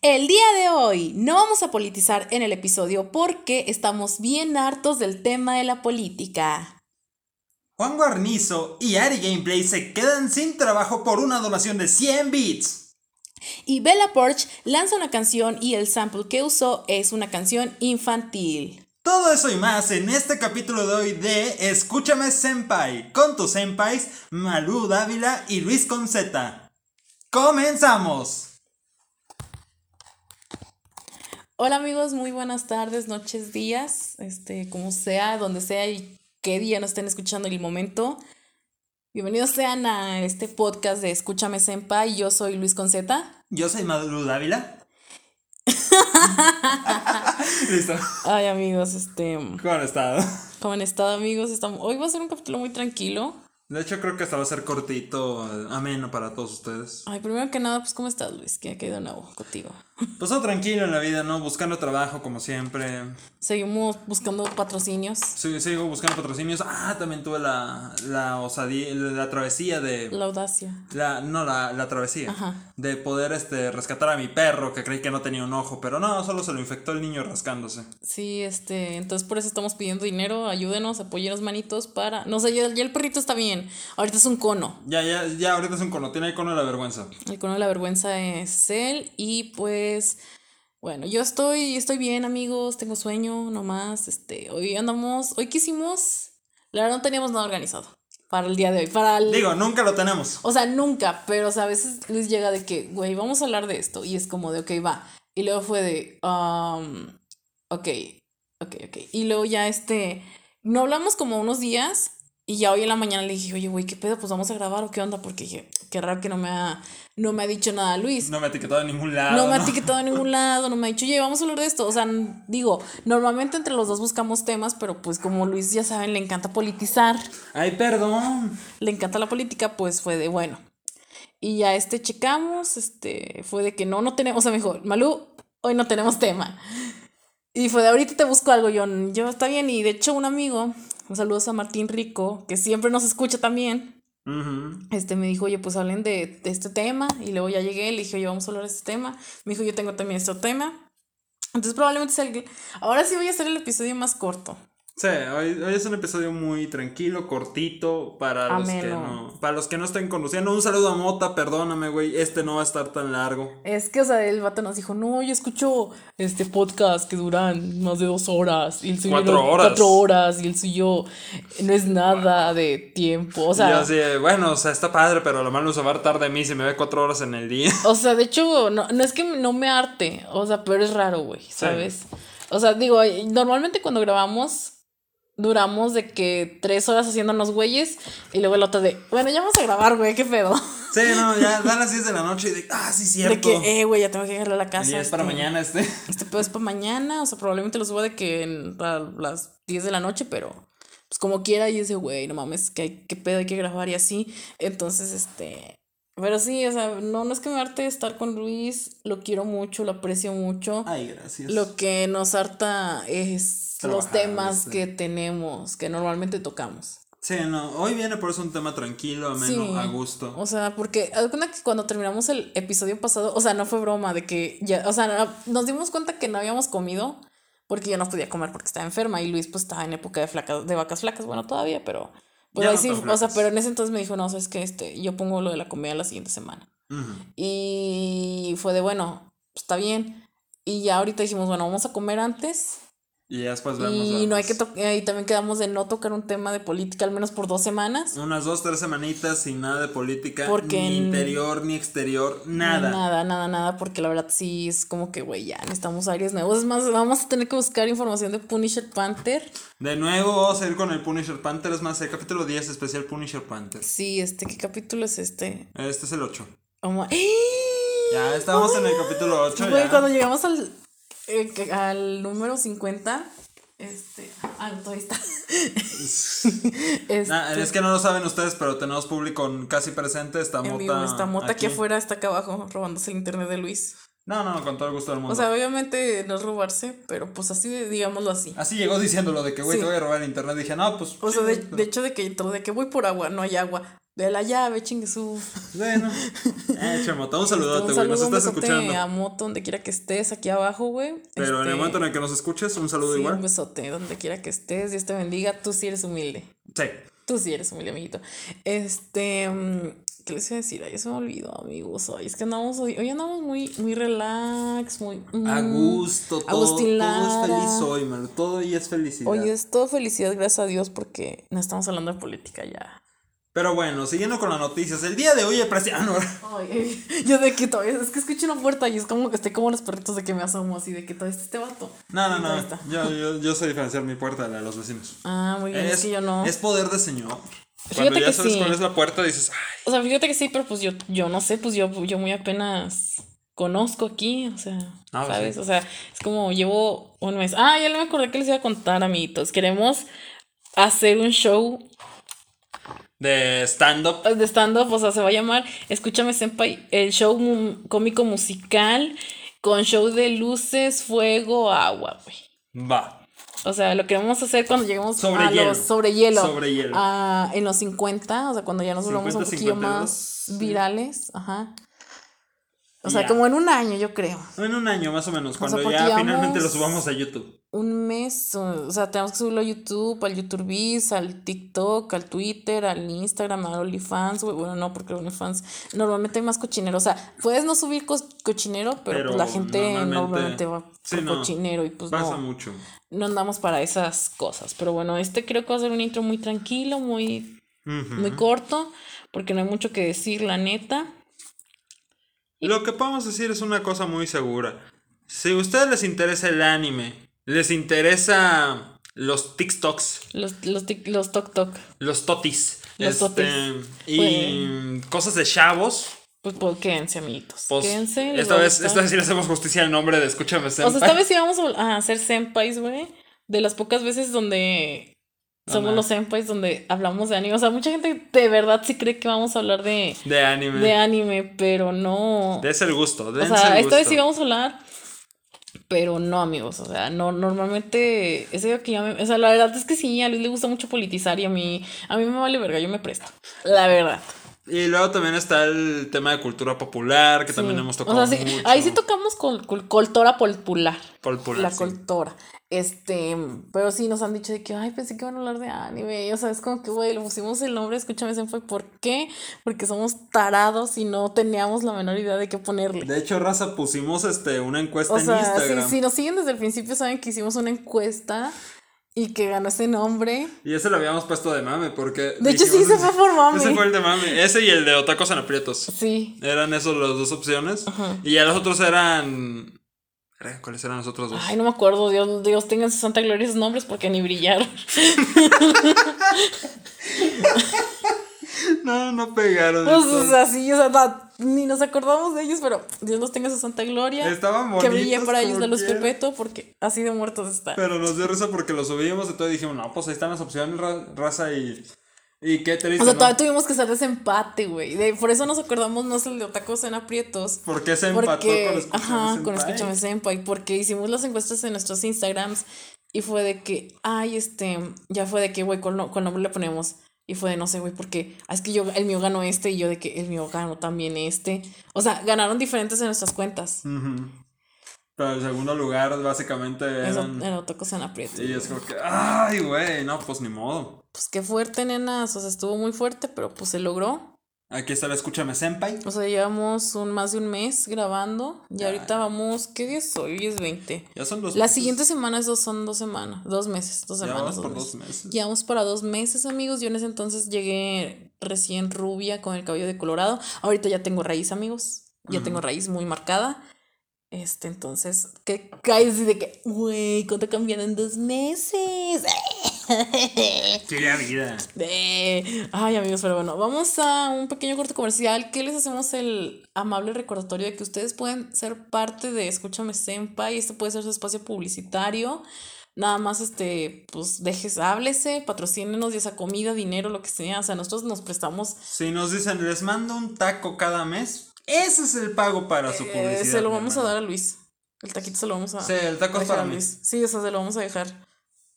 El día de hoy no vamos a politizar en el episodio porque estamos bien hartos del tema de la política. Juan Guarnizo y Ari Gameplay se quedan sin trabajo por una donación de 100 bits. Y Bella Porch lanza una canción y el sample que usó es una canción infantil. Todo eso y más en este capítulo de hoy de Escúchame Senpai, con tus senpais Malú Dávila y Luis Conceta. ¡Comenzamos! Hola amigos, muy buenas tardes, noches, días, este, como sea, donde sea y qué día nos estén escuchando en el momento. Bienvenidos sean a este podcast de Escúchame Senpai. Yo soy Luis Conceta. Yo soy Malú Dávila. Listo. Ay amigos, este... ¿Cómo han estado? ¿Cómo han estado amigos? Estamos... Hoy va a ser un capítulo muy tranquilo. De hecho, creo que hasta va a ser cortito, ameno para todos ustedes. Ay, primero que nada, pues, ¿cómo estás, Luis? ¿Qué ha quedado nuevo contigo? Pues todo tranquilo en la vida, ¿no? Buscando trabajo, como siempre. Seguimos buscando patrocinios. Sí, sigo buscando patrocinios. Ah, también tuve la, la osadía, la travesía de... La audacia. La, no, la, la travesía. Ajá. De poder, este, rescatar a mi perro, que creí que no tenía un ojo, pero no, solo se lo infectó el niño rascándose. Sí, este, entonces por eso estamos pidiendo dinero, ayúdenos, apóyenos manitos para... No sé, ya, ya el perrito está bien. Ahorita es un cono. Ya, ya, ya, ahorita es un cono, tiene el cono de la vergüenza. El cono de la vergüenza es él y pues... Bueno, yo estoy, estoy bien, amigos, tengo sueño nomás, este, hoy andamos, hoy quisimos, la verdad no teníamos nada organizado para el día de hoy, para el... Digo, nunca lo tenemos. O sea, nunca, pero o sea, a veces Luis llega de que, güey, vamos a hablar de esto, y es como de, ok, va, y luego fue de, um, ok, ok, ok, y luego ya este, no hablamos como unos días, y ya hoy en la mañana le dije, oye, güey, ¿qué pedo? Pues vamos a grabar o qué onda, porque dije, qué raro que no me ha, no me ha dicho nada Luis. No me ha etiquetado en ningún lado. No me ha etiquetado en ningún lado, no me ha dicho, oye, vamos a hablar de esto. O sea, digo, normalmente entre los dos buscamos temas, pero pues como Luis ya saben, le encanta politizar. Ay, perdón. Le encanta la política, pues fue de bueno. Y ya este checamos, este, fue de que no, no tenemos, o sea, me dijo, Malú, hoy no tenemos tema. Y fue de ahorita te busco algo, yo, yo está bien. Y de hecho, un amigo, un saludo a Martín Rico, que siempre nos escucha también. Este me dijo, oye, pues hablen de, de, este tema. Y luego ya llegué, le dije, oye, vamos a hablar de este tema. Me dijo, yo tengo también este tema. Entonces probablemente sea el... Ahora sí voy a hacer el episodio más corto. Sí, hoy, hoy, es un episodio muy tranquilo, cortito, para los, que no, para los que no estén conduciendo. Un saludo a Mota, perdóname, güey, este no va a estar tan largo. Es que, o sea, el vato nos dijo, no, yo escucho este podcast que duran más de dos horas. Y el suyo cuatro horas. Cuatro horas, y el suyo no es nada de tiempo, o sea... Y así, bueno, o sea, está padre, pero lo malo se va a hartar de mí si me ve cuatro horas en el día. O sea, de hecho, no, no es que no me arte, o sea, pero es raro, güey, ¿sabes? Sí. O sea, digo, normalmente cuando grabamos duramos de que tres horas haciéndonos güeyes y luego el otro de, bueno, ya vamos a grabar, güey, qué pedo. Sí, no, ya dan las 10 de la noche y de, ah, sí, cierto. De que, eh, güey, ya tengo que llegar a la casa. Y es este, para mañana este. Este pedo es para mañana, o sea, probablemente lo suba de que en, a las 10 de la noche, pero pues como quiera, y ese, güey, no mames, que hay, qué pedo hay que grabar y así. Entonces, este, pero sí, o sea, no, no es que me arte estar con Luis, lo quiero mucho, lo aprecio mucho. Ay, gracias. Lo que nos harta es los temas sí. que tenemos, que normalmente tocamos. Sí, no, hoy viene por eso un tema tranquilo, ameno, Sí. a gusto. O sea, porque cuando terminamos el episodio pasado, o sea, no fue broma de que ya, o sea, no- nos dimos cuenta que no habíamos comido porque yo no podía comer porque estaba enferma y Luis pues estaba en época de flacas, de vacas flacas, bueno, todavía, pero pues Ya ahí no sí, o sea, pero en ese entonces me dijo, no, sabes que este, yo pongo lo de la comida la siguiente semana. Ujú. Y fue de, bueno, pues, está bien. Y ya ahorita dijimos, bueno, vamos a comer antes. Y ya después vemos. Y no hay que tocar, y también quedamos de no tocar un tema de política al menos por dos semanas. Unas dos, tres semanitas sin nada de política. Porque ni interior, ni exterior, nada. Nada, nada, nada, porque la verdad sí es como que, güey, ya necesitamos aires nuevos. Es más, vamos a tener que buscar información de Punisher Panther. De nuevo vamos a ir con el Punisher Panther. Es más, el capítulo 10 especial Punisher Panther. Sí, este, ¿qué capítulo es este? Este es el 8. Oh my- Ya estamos en el capítulo 8. Güey, cuando llegamos al, eh, al número 50, este. Ah, todavía está. Este, Nah, es que no lo saben ustedes, pero tenemos público casi presente. Está en Mota. vivo, está Mota aquí aquí. afuera, está acá abajo, robándose el internet de Luis. No, no, con todo el gusto del mundo. O sea, obviamente no es robarse, pero pues así, digámoslo así. Así llegó diciéndolo de que, güey, Sí. te voy a robar el internet. Dije, no, pues. O sea, de, de hecho de que, de que voy por agua, no hay agua. De la llave, chingue su. Bueno. Eh, Chamoto, un saludote, güey. Nos estás besote escuchando. a Moto, donde quiera que estés, aquí abajo, güey. Pero en el Este, momento en el que nos escuches, un saludo sí, un igual. besote, donde quiera que estés. Dios te bendiga. Tú sí eres humilde. Sí. Tú sí eres humilde, amiguito. Este. mm, ¿Qué les iba a decir? Ay, se me olvidó, amigos. Ay, es que andamos hoy. Hoy andamos muy, muy relax, muy. A mm, gusto, todo, Agustín todo es feliz Lara. hoy, mano. Todo hoy es felicidad. Hoy es todo felicidad, gracias a Dios, porque no estamos hablando de política ya. Pero bueno, siguiendo con las noticias, el día de hoy el presidente. Ay, yo de que todavía, es que escucho una puerta y es como que estoy como los perritos de que me asomo así, de que todavía está este vato. No, no, no. Yo, yo, yo sé diferenciar mi puerta de la de los vecinos. Ah, muy bien, es, que yo no. Es poder de señor. Fíjate Cuando ya que sabes sí. cuál es la puerta, dices, ay, O sea, fíjate que sí, pero pues yo, yo no sé, pues yo, yo muy apenas conozco aquí, o sea, Ah, ¿sabes? sí. O sea, es como llevo un mes. Ah, ya me acordé que les iba a contar, amiguitos. Queremos hacer un show de stand-up. de stand-up, o sea, se va a llamar Escúchame Senpai, el show mu- cómico musical con show de luces, fuego, agua, güey. Va. O sea, lo queremos hacer cuando lleguemos Sobre a hielo. los sobre hielo. Sobre hielo. Ah, en los 50, o sea, cuando ya nos volvamos un 50, poquillo 52, más sí. virales, ajá. O sea, Ya. como en un año, yo creo. En un año más o menos, cuando ya finalmente lo subamos a YouTube. Un mes, o sea, tenemos que subirlo a YouTube, al YouTube Biz, al TikTok, al Twitter, al Instagram, al OnlyFans. Bueno, no, porque OnlyFans normalmente hay más cochinero. O sea, puedes no subir cochinero, pero, Pero pues la gente normalmente- normalmente va Sí, por no, cochinero y pues Pasa no. mucho. no andamos para esas cosas. Pero bueno, este creo que va a ser un intro muy tranquilo, muy, muy corto, porque no hay mucho que decir, la neta. Lo que podemos decir es una cosa muy segura. Si a ustedes les interesa el anime, les interesa los TikToks, Los, los, tic- los toc toc, los totis, Los este, y cosas de chavos, pues, pues quédense, amiguitos. pues quédense. esta vez, esta vez sí le hacemos justicia al nombre de Escúchame O sea, esta Senpai. vez sí vamos a hacer senpais, güey. De las pocas veces donde somos los senpais donde hablamos de anime. O sea, mucha gente de verdad sí cree que vamos a hablar de, De anime. de anime, pero no. Dense el gusto, O sea, el esta vez sí vamos a hablar, pero no, amigos. O sea, no, normalmente, es algo que ya me, o sea, la verdad es que sí, a Luis le gusta mucho politizar y a mí, a mí me vale verga, yo me presto. La verdad. Y luego también está el tema de cultura popular, que también hemos O tocado sea, sí, mucho. ahí sí tocamos con, cultura popular. Popular, la sí. cultura. Este, pero sí nos han dicho de que, ay, pensé que iban a hablar de anime. O sea, es como que, güey, le pusimos el nombre, escúchame, Senpai. ¿Por qué? Porque somos tarados y no teníamos la menor idea de qué ponerle. De hecho, Raza, pusimos este, una encuesta O en sea, si, Instagram. si nos siguen desde el principio, saben que hicimos una encuesta y que ganó ese nombre. Y ese lo habíamos puesto de mame, porque. De hecho, sí, se fue por mame. Ese fue el de mame. Ese y el de Otacos en aprietos. Sí. Eran esos las dos opciones. Y ya los otros eran. Verga, ¿Cuáles eran los otros dos? Ay, no me acuerdo. Dios, Dios tenga en su santa gloria esos nombres porque ni brillaron. No, no pegaron. Pues, o sea, sí, o sea, na- ni nos acordamos de ellos, pero Dios los tenga en su santa gloria. Estaban Que brille bonitos para ellos la luz perpetua porque así de muertos están. Pero nos dio risa porque lo subimos y todo y dijimos, no, pues ahí están las opciones, ra- raza y. ¿Y qué te dice? O sea, no? todavía tuvimos que hacer desempate, güey. De- Por eso nos acordamos más el de Otacos en aprietos. ¿Por qué se empató Porque, con Escúchame ajá, con Senpai? Escúchame Senpai, porque hicimos las encuestas en nuestros Instagrams y fue de que, ay, este, ya fue de que, güey, ¿cuál, no, cuál nombre le ponemos? Y fue de, no sé, güey, porque ah, es que yo, el mío ganó este y yo de que el mío ganó también este. O sea, ganaron diferentes en nuestras cuentas. Ujú. Pero el segundo lugar, básicamente, Eso eran. era Otacos en aprietos. Y es como que, ay, güey, no, pues ni modo. Pues qué fuerte, nenas. O sea, estuvo muy fuerte, pero pues se logró. Aquí está el Escúchame Senpai. O sea, llevamos un, más de un mes grabando. Y Ya. ahorita vamos, ¿qué día es hoy? Hoy es 20. Ya son dos La meses. siguiente semana es dos, son dos semanas, dos meses, dos semanas. vamos por meses. dos meses. Llevamos para dos meses, amigos. Yo en ese entonces llegué recién rubia con el cabello de colorado. Ahorita ya tengo raíz, amigos. Ya tengo raíz muy marcada. Este, entonces, ¿qué caes de que, güey, cuánto cambiaron en dos meses? Qué vida. Eh, Ay, amigos, pero bueno, vamos a un pequeño corte comercial que les hacemos el amable recordatorio de que ustedes pueden ser parte de Escúchame Senpai. Este puede ser su espacio publicitario. Nada más, este, pues dejes, háblese, patrocínenos ya esa comida, dinero, lo que sea. O sea, nosotros nos prestamos, Si nos dicen, les mando un taco cada mes, ese es el pago para su eh, publicidad. se lo vamos a dar a Luis. El taquito se lo vamos a, Sí, el taco es para mí. Luis. Sí, o sea, se lo vamos a dejar.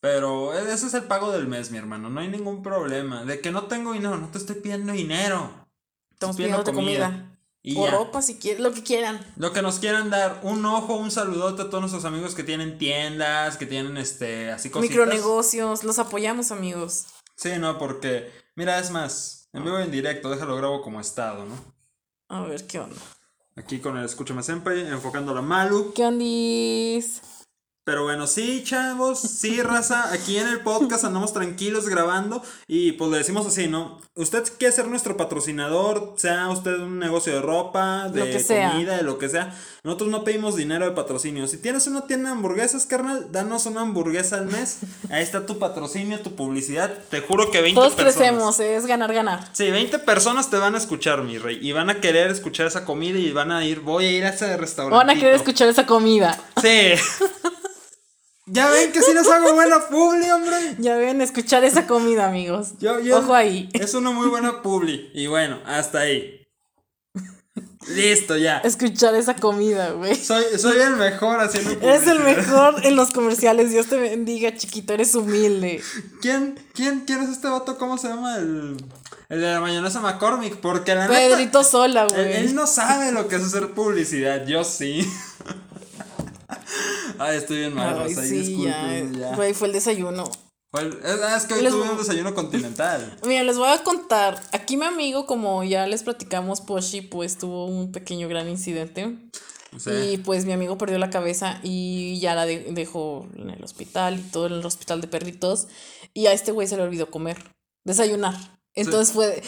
Pero ese es el pago del mes, mi hermano. No hay ningún problema. De que no tengo dinero, no te estoy pidiendo dinero. Estamos pidiendo pidiendo comida. Y O ya. ropa si quieres, lo que quieran. Lo que nos quieran dar, un ojo, un saludote a todos nuestros amigos que tienen tiendas, que tienen este, así cositas. Micronegocios, los apoyamos, amigos. Sí, no, porque, mira, es más, en vivo y en directo, déjalo grabo como estado, ¿no? A ver, ¿qué onda? Aquí con el Escúchame Senpai, enfocando a la Malu. ¿Qué ondis? Pero bueno, sí, chavos, sí, raza, aquí en el podcast andamos tranquilos grabando y pues le decimos así, ¿no? Usted quiere ser nuestro patrocinador, sea usted un negocio de ropa, de comida, de lo que sea. Nosotros no pedimos dinero de patrocinio. Si tienes una tienda de hamburguesas, carnal, danos una hamburguesa al mes. Ahí está tu patrocinio, tu publicidad. Te juro que 20 Todos personas. crecemos, es ganar, ganar. Sí, 20 personas te van a escuchar, mi rey. Y van a querer escuchar esa comida y van a ir, voy a ir a ese restaurante. Van a querer escuchar esa comida. Sí. ya ven que sí les hago buena publi, hombre. Ya ven, escuchar esa comida, amigos. Yo, yo- Ojo ahí. Es una muy buena publi. Y bueno, hasta ahí. Listo, ya. Escuchar esa comida, güey. Soy, soy el mejor haciendo Eres el mejor en los comerciales. Dios te bendiga, chiquito. Eres humilde. ¿Quién, quién, quién es este vato? ¿Cómo se llama? El, el de la mayonesa McCormick. Porque la neta. Pedrito Sola, Él, él güey. no sabe lo que es hacer publicidad, yo sí. Ay, estoy bien mal, Ay, Rosa, y sí, ya. disculpen, ya. Güey, fue el desayuno. Es, ah, es que hoy Les- tuve un desayuno continental. Mira, les voy a contar. Aquí mi amigo, como ya les platicamos, Poshi, pues tuvo un pequeño gran incidente. Sí. Y pues mi amigo perdió la cabeza y ya la de- dejó en el hospital y todo en el hospital de perritos. Y a este güey se le olvidó comer, desayunar. Entonces fue.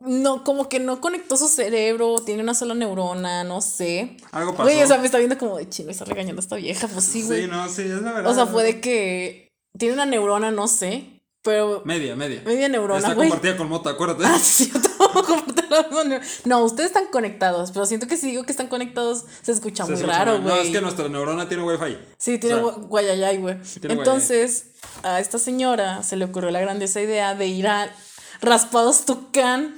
No, como que no conectó su cerebro, tiene una sola neurona, no sé. Algo pasó. Güey, o sea, me está viendo como de chino, está regañando a esta vieja. Pues sí, güey. Sí, no, sí, es la verdad. o sea, fue de que tiene una neurona, no sé, pero Media, media. media neurona, Está güey. compartida con Mota, acuérdate. Ah, sí, yo tampoco comparto la misma neurona. No, ustedes están conectados, pero siento que si digo que están conectados se escucha Se muy escucha raro, mal. güey. No, es que nuestra neurona tiene wifi. Sí, tiene O sea, gu- guayayay, güey. tiene Entonces, a esta señora se le ocurrió la grandiosa idea de ir a Raspados Tucán,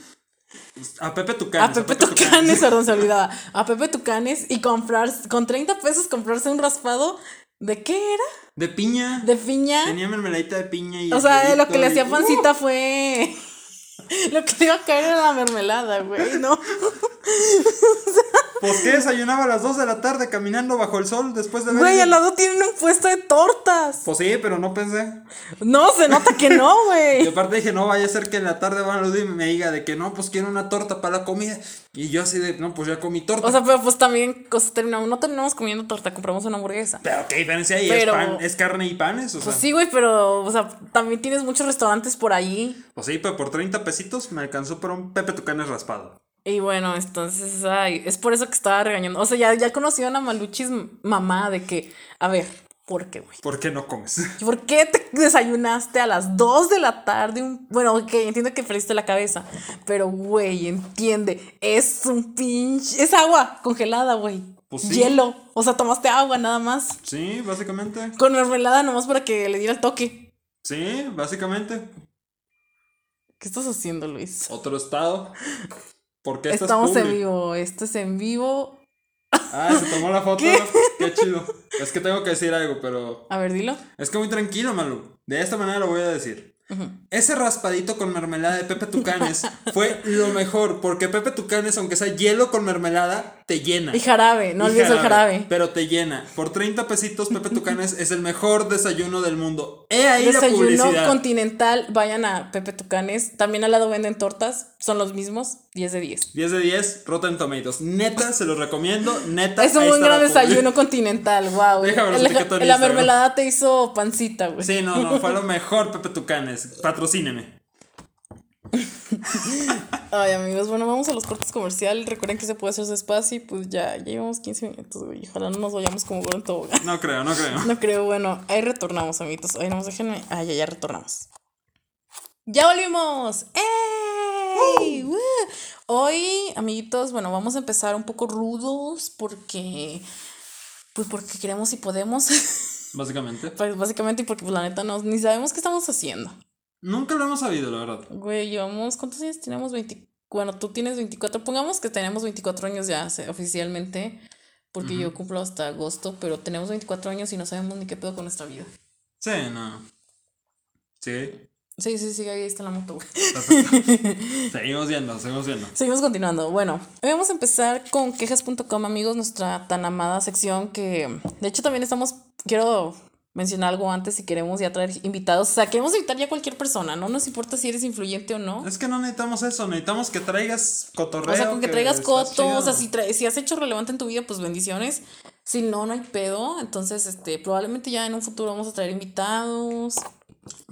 A Pepe Tucanes. a Pepe Tucanes, perdón, se olvidaba, a Pepe Tucanes y comprar, con 30 pesos comprarse un raspado, ¿de qué era? De piña. De piña. Tenía mermeladita de piña y. O sea, lo que le hacía pancita fue... Lo que le iba a caer era la mermelada, güey, ¿no? Pues que desayunaba a las 2 de la tarde caminando bajo el sol después de ver. Güey, al lado tienen un puesto de tortas. Pues sí, pero no pensé. No, se nota que no, Y güey. aparte dije, no vaya a ser que en la tarde van a y me diga de que no, pues quiero una torta para la comida. Y yo así de, no, pues ya comí torta. O sea, pero pues también cosas terminamos, no terminamos comiendo torta, compramos una hamburguesa. pero qué diferencia hay, Pero- es, pan, es carne y panes. O sea, Pues sí, güey, pero, o sea, también tienes muchos restaurantes por ahí. pues sí, pero por 30 pesitos me alcanzó para un Pepe Tucanes raspado. Y bueno, entonces, ay, es por eso que estaba regañando. O sea, ya, ya conocieron a Maluchis mamá de que, a ver, ¿por qué, güey? ¿Por qué no comes? ¿Por qué te desayunaste a las 2 de la tarde? Un... Bueno, ok, entiendo que perdiste la cabeza, pero, güey, entiende, es un pinche... Es agua congelada, güey. Pues sí. Hielo. O sea, tomaste agua nada más. Sí, básicamente. Con mermelada nomás para que le diera el toque. Sí, básicamente. ¿Qué estás haciendo, Luis? Otro estado. ¿Por qué estás Estamos en vivo. Esto es en vivo. Ah, se tomó la foto. ¿Qué? ¿Qué? chido. Es que tengo que decir algo, pero. A ver, dilo. Es que muy tranquilo, Malu. De esta manera lo voy a decir. Ese raspadito con mermelada de Pepe Tucanes fue lo mejor, porque Pepe Tucanes, aunque sea hielo con mermelada, te llena. Y jarabe, no Y olvides el jarabe. Pero te llena. Por 30 pesitos, Pepe Tucanes es el mejor desayuno del mundo. He ahí la Desayuno publicidad. continental, vayan a Pepe Tucanes. También al lado venden tortas, son los mismos, 10 de 10. 10 de 10, Rotten Tomatoes. Neta, se los recomiendo. Neta, Es un buen gran la desayuno continental, wow. Déjame etiqueto en la mermelada te hizo pancita, güey. Sí, no, no, fue lo mejor, Pepe Tucanes. Patrocíneme. Ay, amigos, bueno, vamos a los cortes comerciales. Recuerden que se puede hacer despacio y pues ya, ya llevamos 15 minutos, güey. Ojalá no nos vayamos como gordo en tobogán. No creo, no creo. No creo, bueno, ahí retornamos, amiguitos. Ay, nomás déjenme. Ah, ya, ya retornamos. ¡Ya volvimos! ¡Ey! ¡Woo! Hoy, amiguitos, bueno, vamos a empezar un poco rudos porque. Pues porque queremos y podemos. Básicamente. Pues básicamente y porque, pues la neta, no, ni sabemos qué estamos haciendo. Nunca lo hemos sabido, la verdad. Güey, llevamos. ¿Cuántos años tenemos? 20. Bueno, tú tienes 24. Pongamos que tenemos 24 años ya oficialmente. Porque yo cumplo hasta agosto, pero tenemos 24 años y no sabemos ni qué pedo con nuestra vida. Sí, no. Sí. Sí, sí, sí, ahí está la moto, güey. seguimos viendo, seguimos viendo. Seguimos continuando. Bueno, hoy vamos a empezar con quejas.com, amigos, nuestra tan amada sección que, de hecho, también estamos, quiero mencionar algo antes si queremos ya traer invitados. O sea, queremos invitar ya a cualquier persona, no nos importa si eres influyente o no. Es que no necesitamos eso, necesitamos que traigas cotorreo. O sea, con que traigas coto, o sea, si, tra- si has hecho relevante en tu vida, pues bendiciones. Si no, no hay pedo. Entonces, este, probablemente ya en un futuro vamos a traer invitados.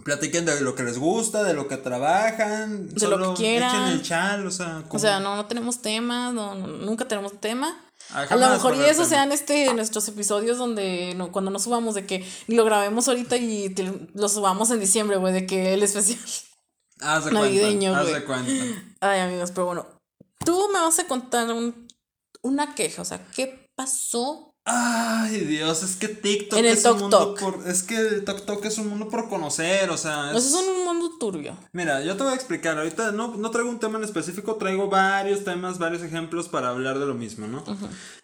Platiquen de lo que les gusta, de lo que trabajan. De lo que quieran. Echen el chal, o sea. O como- sea, no, no tenemos temas, no, no- nunca tenemos tema. Ah, A lo mejor y va a haber eso tema. sean este nuestros episodios donde no, cuando nos subamos de que lo grabemos ahorita y te- lo subamos en diciembre, güey, de que el especial. Haz de navideño, güey. Ay, amigos, pero bueno, tú me vas a contar un, una queja, o sea, ¿qué pasó? Ay, Dios, es que TikTok En el es un mundo por. Es que el TikTok es un mundo por conocer, o sea. Es- es un mundo turbio. Mira, yo te voy a explicar. Ahorita no, no traigo un tema en específico, traigo varios temas, varios ejemplos para hablar de lo mismo, ¿no?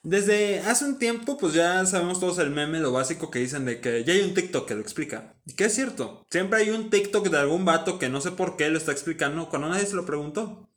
Desde hace un tiempo, pues ya sabemos todos el meme, lo básico que dicen de que ya hay un TikTok que lo explica. Y que es cierto, siempre hay un TikTok de algún vato que no sé por qué lo está explicando cuando nadie se lo preguntó.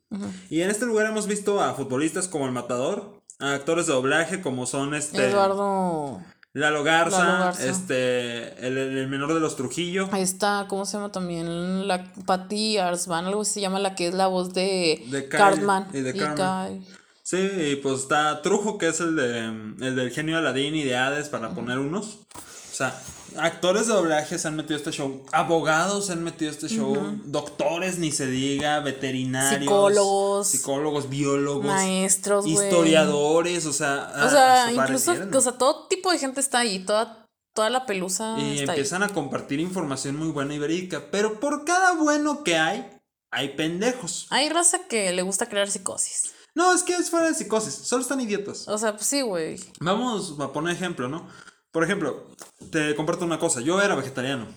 Y en este lugar hemos visto a futbolistas como el Matador, a actores de doblaje como son este Eduardo, Lalo Garza, Lalo Garza. este el, el menor de los Trujillo. ahí está, ¿cómo se llama también? La Patty Arsvan, algo así se llama, la que es la voz de, De Cartman. y de y Carmen. Kyle. Sí, y pues está Trujo, que es el de el del genio Aladín y de Hades, para poner unos. O sea, actores de doblaje se han metido a este show, abogados se han metido a este show, doctores ni se diga, veterinarios, Psicólogos. psicólogos, biólogos, Maestros, historiadores, o sea, O sea, incluso, o sea, todo tipo de gente está ahí, toda, toda la pelusa y está ahí. empiezan a compartir información muy buena y verídica, pero por cada bueno que hay, hay pendejos. Hay raza que le gusta crear psicosis. No, es que es fuera de psicosis, solo están idiotas. O sea, pues sí, güey. Vamos a poner ejemplo, ¿no? Por ejemplo, te comparto una cosa. Yo era vegetariano.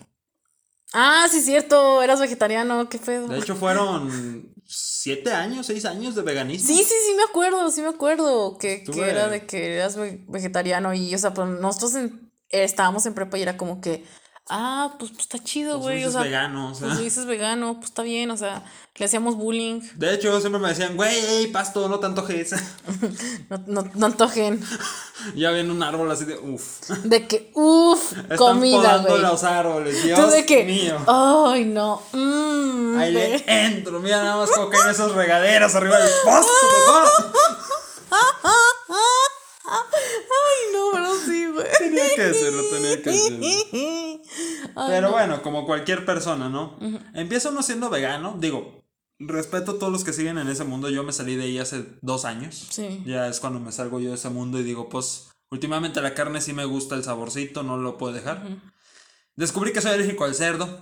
Ah, sí, cierto, eras vegetariano, qué pedo. De hecho, fueron siete años, seis años de veganismo. Sí, sí, sí, me acuerdo, sí me acuerdo que, era de que eras ve- vegetariano y, o sea, pues nosotros en- estábamos en prepa y era como que, ah, pues, pues está chido, Pues güey, o dices sea, vegano, o sea. pues dices vegano, pues está bien, o sea, le hacíamos bullying, De hecho, siempre me decían, güey, ey, pasto, no tanto antojes. no, no, no antojen, ya viene un árbol así de, uff. de que, uff, comida, podando güey. los árboles, Dios Tú de que, mío. ay, no, mm, Ahí le entro, mira nada más como caen esos regaderos arriba del posto, papá. Ay, no, pero sí, güey. Tenía que decirlo, tenía que. Ay, Pero no. bueno, como cualquier persona, ¿no? Empieza uno siendo vegano. Digo, respeto a todos los que siguen en ese mundo. Yo me salí de ahí hace dos años. Sí. Ya es cuando me salgo yo de ese mundo y digo, pues, últimamente la carne sí me gusta el saborcito, no lo puedo dejar. Descubrí que soy alérgico al cerdo,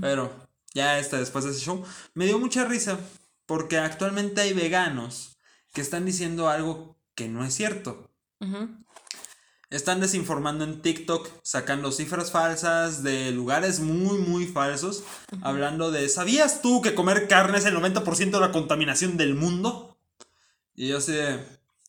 pero ya este, después de ese show, me dio mucha risa porque actualmente hay veganos que están diciendo algo que no es cierto. Ujú. Están desinformando en TikTok, sacando cifras falsas de lugares muy, muy falsos, hablando de, ¿sabías tú que comer carne es el 90% de la contaminación del mundo? Y yo así de,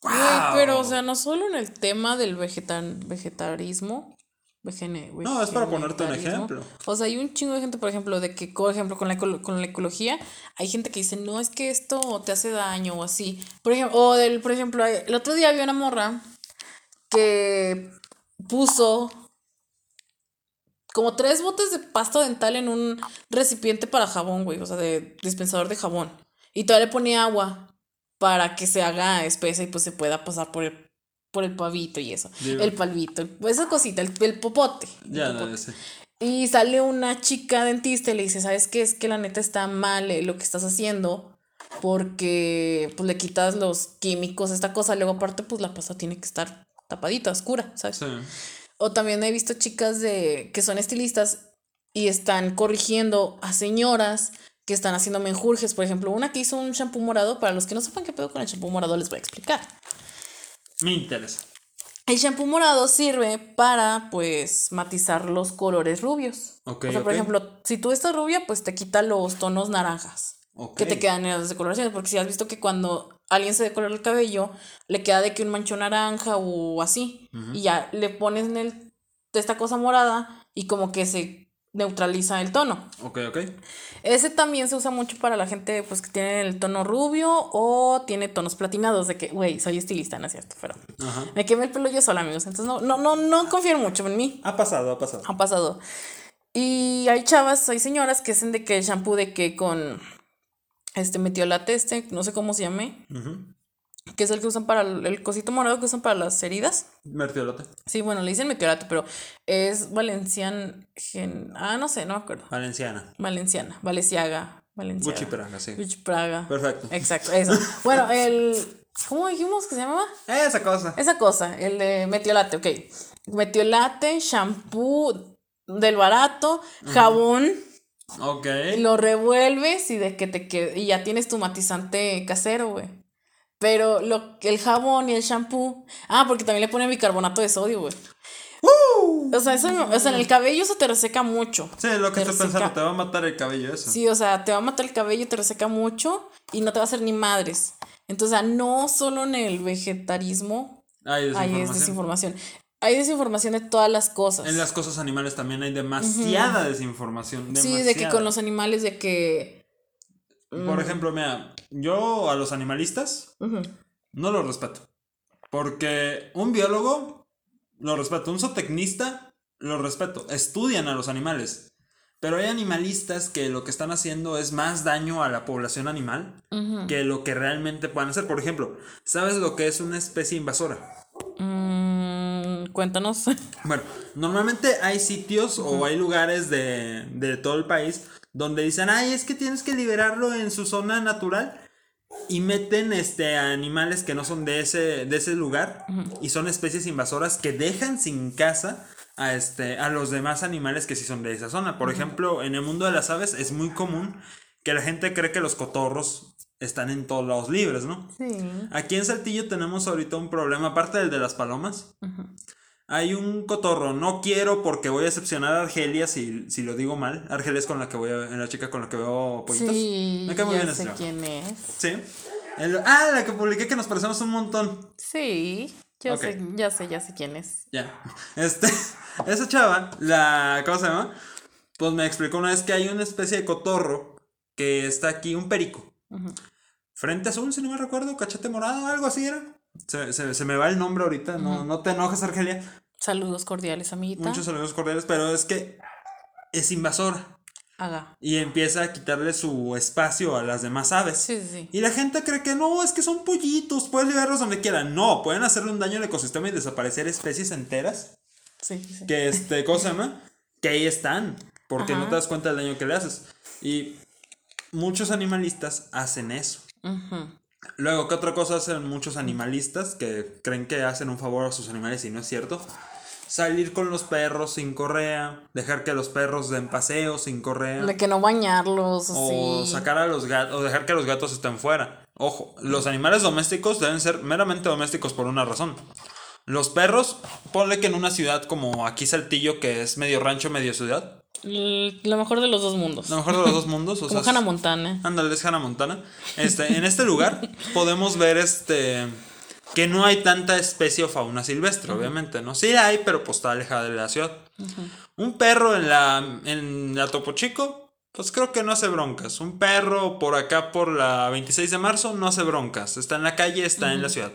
"Wow". pero, o sea, no solo en el tema del vegetan vegetarismo. vegene- No, es para ponerte un ejemplo. O sea, hay un chingo de gente, por ejemplo, de que, por ejemplo, con la, con la ecología, hay gente que dice, no, es que esto te hace daño o así. Por ejemplo, o del, por ejemplo, el otro día había una morra que puso como tres botes de pasta dental en un recipiente para jabón, güey, o sea, de dispensador de jabón. Y todavía le ponía agua para que se haga espesa y pues se pueda pasar por el, por el pavito y eso. Digo. El palvito, el- esa cosita, el, el popote. el Ya, popote. no, sé. Y sale una chica dentista y le dice, ¿sabes qué? Es que la neta está mal eh, lo que estás haciendo porque pues le quitas los químicos, esta cosa. Luego aparte pues la pasta tiene que estar tapadita, oscura, ¿sabes? Sí. O también he visto chicas de que son estilistas y están corrigiendo a señoras que están haciendo menjurjes. Por ejemplo, una que hizo un shampoo morado. Para los que no sepan qué pedo con el shampoo morado, les voy a explicar. Me interesa. El shampoo morado sirve para, pues, matizar los colores rubios. Ok, o sea, por ejemplo, si tú estás rubia, pues te quita los tonos naranjas Ok. que te quedan en las decoloraciones. Porque si has visto que cuando alguien se decolora el cabello, le queda de que un manchón naranja o así. Y ya le pones en el, esta cosa morada y como que se neutraliza el tono. Ok, ok. Ese también se usa mucho para la gente pues que tiene el tono rubio o tiene tonos platinados de que, güey, soy estilista, no es cierto, pero Ajá. me quemé el pelo yo sola, amigos. Entonces no, no, no, no confío mucho en mí. Ha pasado, ha pasado. Ha pasado. Y hay chavas, hay señoras que hacen de que el shampoo de que con este metiolate, este, no sé cómo se llame, que es el que usan para el, cosito morado que usan para las heridas. Mertiolote. Sí, bueno, le dicen metiolate, pero es valencian, gen- ah, no sé, no me acuerdo. Valenciana. Valenciana, Valenciaga, Valenciaga. Gucci Praga, sí. Gucci Praga. Perfecto. Exacto, eso. Bueno, el, ¿cómo dijimos que se llamaba? Esa cosa. Esa cosa, el de metiolate, ok. Metiolate, shampoo del barato, jabón, Ok. lo revuelves y de que te quede, y ya tienes tu matizante casero, güey. Pero lo, el jabón y el shampoo. Ah, porque también le ponen bicarbonato de sodio, güey. O sea, eso, no- o sea, en el cabello eso te reseca mucho. Sí, lo que Te estoy pensando, te va a matar el cabello eso. Sí, o sea, te va a matar el cabello, te reseca mucho y no te va a hacer ni madres. Entonces, no solo en el vegetarismo Hay hay desinformación. es desinformación. Hay desinformación de todas las cosas. En las cosas animales también hay demasiada desinformación. Sí, de que demasiada. con los animales, de que. Por ejemplo, mira, yo a los animalistas Ujú. no los respeto. Porque un biólogo lo respeto, un zootecnista lo respeto. Estudian a los animales. Pero hay animalistas que lo que están haciendo es más daño a la población animal Ujú. que lo que realmente puedan hacer. Por ejemplo, ¿sabes lo que es una especie invasora? Mm, cuéntanos. Bueno, normalmente hay sitios o hay lugares de, de todo el país donde dicen, ay, es que tienes que liberarlo en su zona natural y meten este, a animales que no son de ese, de ese lugar y son especies invasoras que dejan sin casa a, este, a los demás animales que sí son de esa zona. Por ejemplo, en el mundo de las aves es muy común que la gente cree que los cotorros están en todos lados libres, ¿no? Sí. Aquí en Saltillo tenemos ahorita un problema, aparte del de las palomas. Hay un cotorro, no quiero porque voy a decepcionar a Argelia si, si lo digo mal. Argelia es con la que voy a, la chica con la que veo pollitos. Sí, Me cae muy ya bien sé quién es. Sí. El- ah, la que publiqué que nos parecemos un montón. Sí, ya Ok. sé, ya sé, ya sé quién es. Ya. Este, esa chava, la, ¿cómo se llama? Pues me explicó una vez que hay una especie de cotorro que está aquí, un perico. Ujú. Frente azul, si no me recuerdo, cachete morado, algo así era. Se, se- se me va el nombre ahorita, no, no te enojes, Argelia. Saludos cordiales, amiguita. Muchos saludos cordiales, pero es que es invasora Haga. y empieza a quitarle su espacio a las demás aves. Sí, sí. Y la gente cree que no, es que son pollitos, puedes liberarlos donde quieran. No, pueden hacerle un daño al ecosistema y desaparecer especies enteras. Sí, sí. Que este, ¿cómo se llama? Que ahí están, porque no te das cuenta del daño que le haces. Y muchos animalistas hacen eso. Luego, ¿qué otra cosa hacen muchos animalistas que creen que hacen un favor a sus animales y no es cierto? Salir con los perros sin correa, dejar que los perros den paseos sin correa, De que no bañarlos, o así. sacar a los gatos, o dejar que los gatos estén fuera. Ojo, los animales domésticos deben ser meramente domésticos por una razón. Los perros, ponle que en una ciudad como aquí Saltillo, que es medio rancho, medio ciudad, Lo mejor de los dos mundos. lo mejor de los dos mundos, o Como sea, Hannah Montana. Ándale, es Hannah Montana. Este, en este lugar podemos ver este que no hay tanta especie o fauna silvestre, obviamente, ¿no? Sí hay, pero pues está alejada de la ciudad. Un perro en la, en la Topo Chico, pues creo que no hace broncas. Un perro por acá por la 26 de marzo no hace broncas. Está en la calle, está en la ciudad.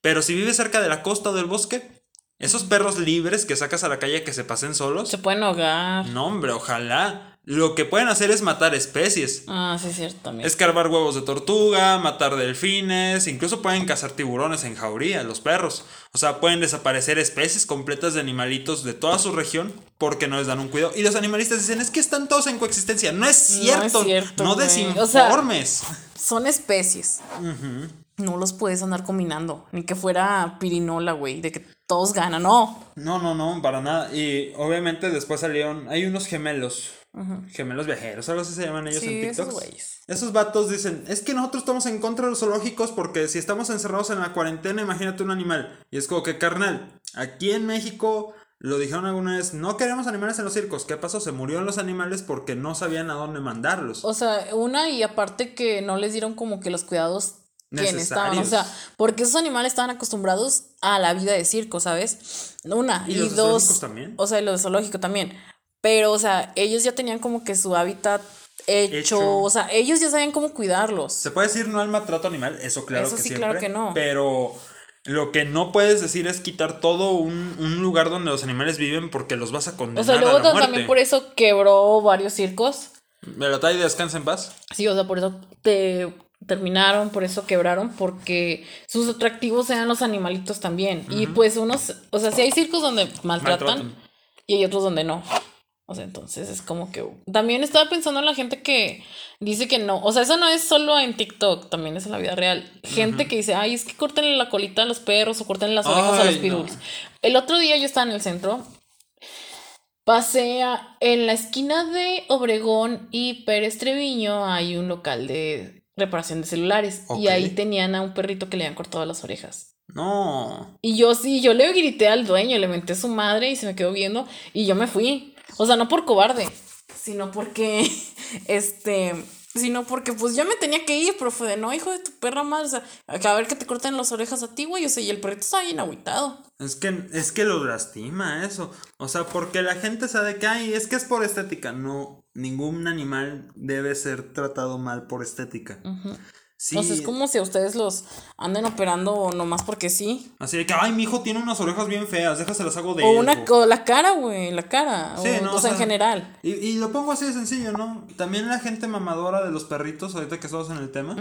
Pero si vive cerca de la costa o del bosque, esos perros libres que sacas a la calle que se pasen solos, Se pueden ahogar. no hombre, ojalá. Lo que pueden hacer es matar especies. Ah, sí, es cierto también. Escarbar huevos de tortuga, matar delfines, incluso pueden cazar tiburones en jauría, los perros. O sea, pueden desaparecer especies completas de animalitos de toda su región porque no les dan un cuidado. Y los animalistas dicen, es que están todos en coexistencia. No es No es cierto. No, cierto, güey. O desinformes. Son especies. No los puedes andar combinando. Ni que fuera pirinola, güey. De que todos ganan. No. No, no, no, para nada. Y obviamente después salieron, hay unos gemelos. Gemelos viajeros, algo así se llaman ellos Sí, en esos TikTok. güeyes. Esos vatos dicen, es que nosotros estamos en contra de los zoológicos porque si estamos encerrados en la cuarentena, imagínate un animal. Y es como que, carnal, aquí en México lo dijeron alguna vez, no queremos animales en los circos. ¿Qué pasó? Se murieron los animales porque no sabían a dónde mandarlos. O sea, una y aparte que no les dieron como que los cuidados que necesitaban. O sea, porque esos animales estaban acostumbrados a la vida de circo, ¿sabes? Una. Y Y, los dos. también. O sea, y de zoológico también. Pero, o sea, ellos ya tenían como que su hábitat hecho, Hecho. o sea, ellos ya sabían cómo cuidarlos. Se puede decir no al maltrato animal, eso claro Eso que sí, siempre. claro que no. Pero lo que no puedes decir es quitar todo un, un lugar donde los animales viven porque los vas a condenar O sea, a luego la también por eso quebró varios circos. Velatay, descansa en paz. Sí, o sea, por eso te terminaron, por eso quebraron, porque sus atractivos eran los animalitos también. Y pues unos, o sea, sí hay circos donde maltratan, Maltratan. y hay otros donde no. O sea, entonces es como que... También estaba pensando en la gente que dice que no. O sea, eso no es solo en TikTok, también es en la vida real. Gente que dice, ay, es que córtenle la colita a los perros o córtenle las orejas a los no. El otro día yo estaba en el centro. Pasé a- en la esquina de Obregón y Pérez Treviño hay un local de reparación de celulares. Y ahí tenían a un perrito que le habían cortado las orejas. No. Y yo sí, yo le grité al dueño, le menté a su madre y se me quedó viendo y yo me fui. O sea, no por cobarde, sino porque, este, sino porque pues yo me tenía que ir, pero fue de no, hijo de tu perra madre, o sea, a ver que te corten las orejas a ti, güey, o sea, y el perrito estaba bien agüitado. Es que, es que lo lastima eso. O sea, porque la gente sabe que ay, es que es por estética. No, ningún animal debe ser tratado mal por estética. Sí. O sea, es como si a ustedes los anden operando nomás porque sí. Así de que, ay, mi hijo tiene unas orejas bien feas, déjaselas hago de O una, elfo". o la cara, güey, la cara. Sí, o, no, o o sea, en general. Y, y lo pongo así de sencillo, ¿no? También la gente mamadora de los perritos, ahorita que estamos en el tema,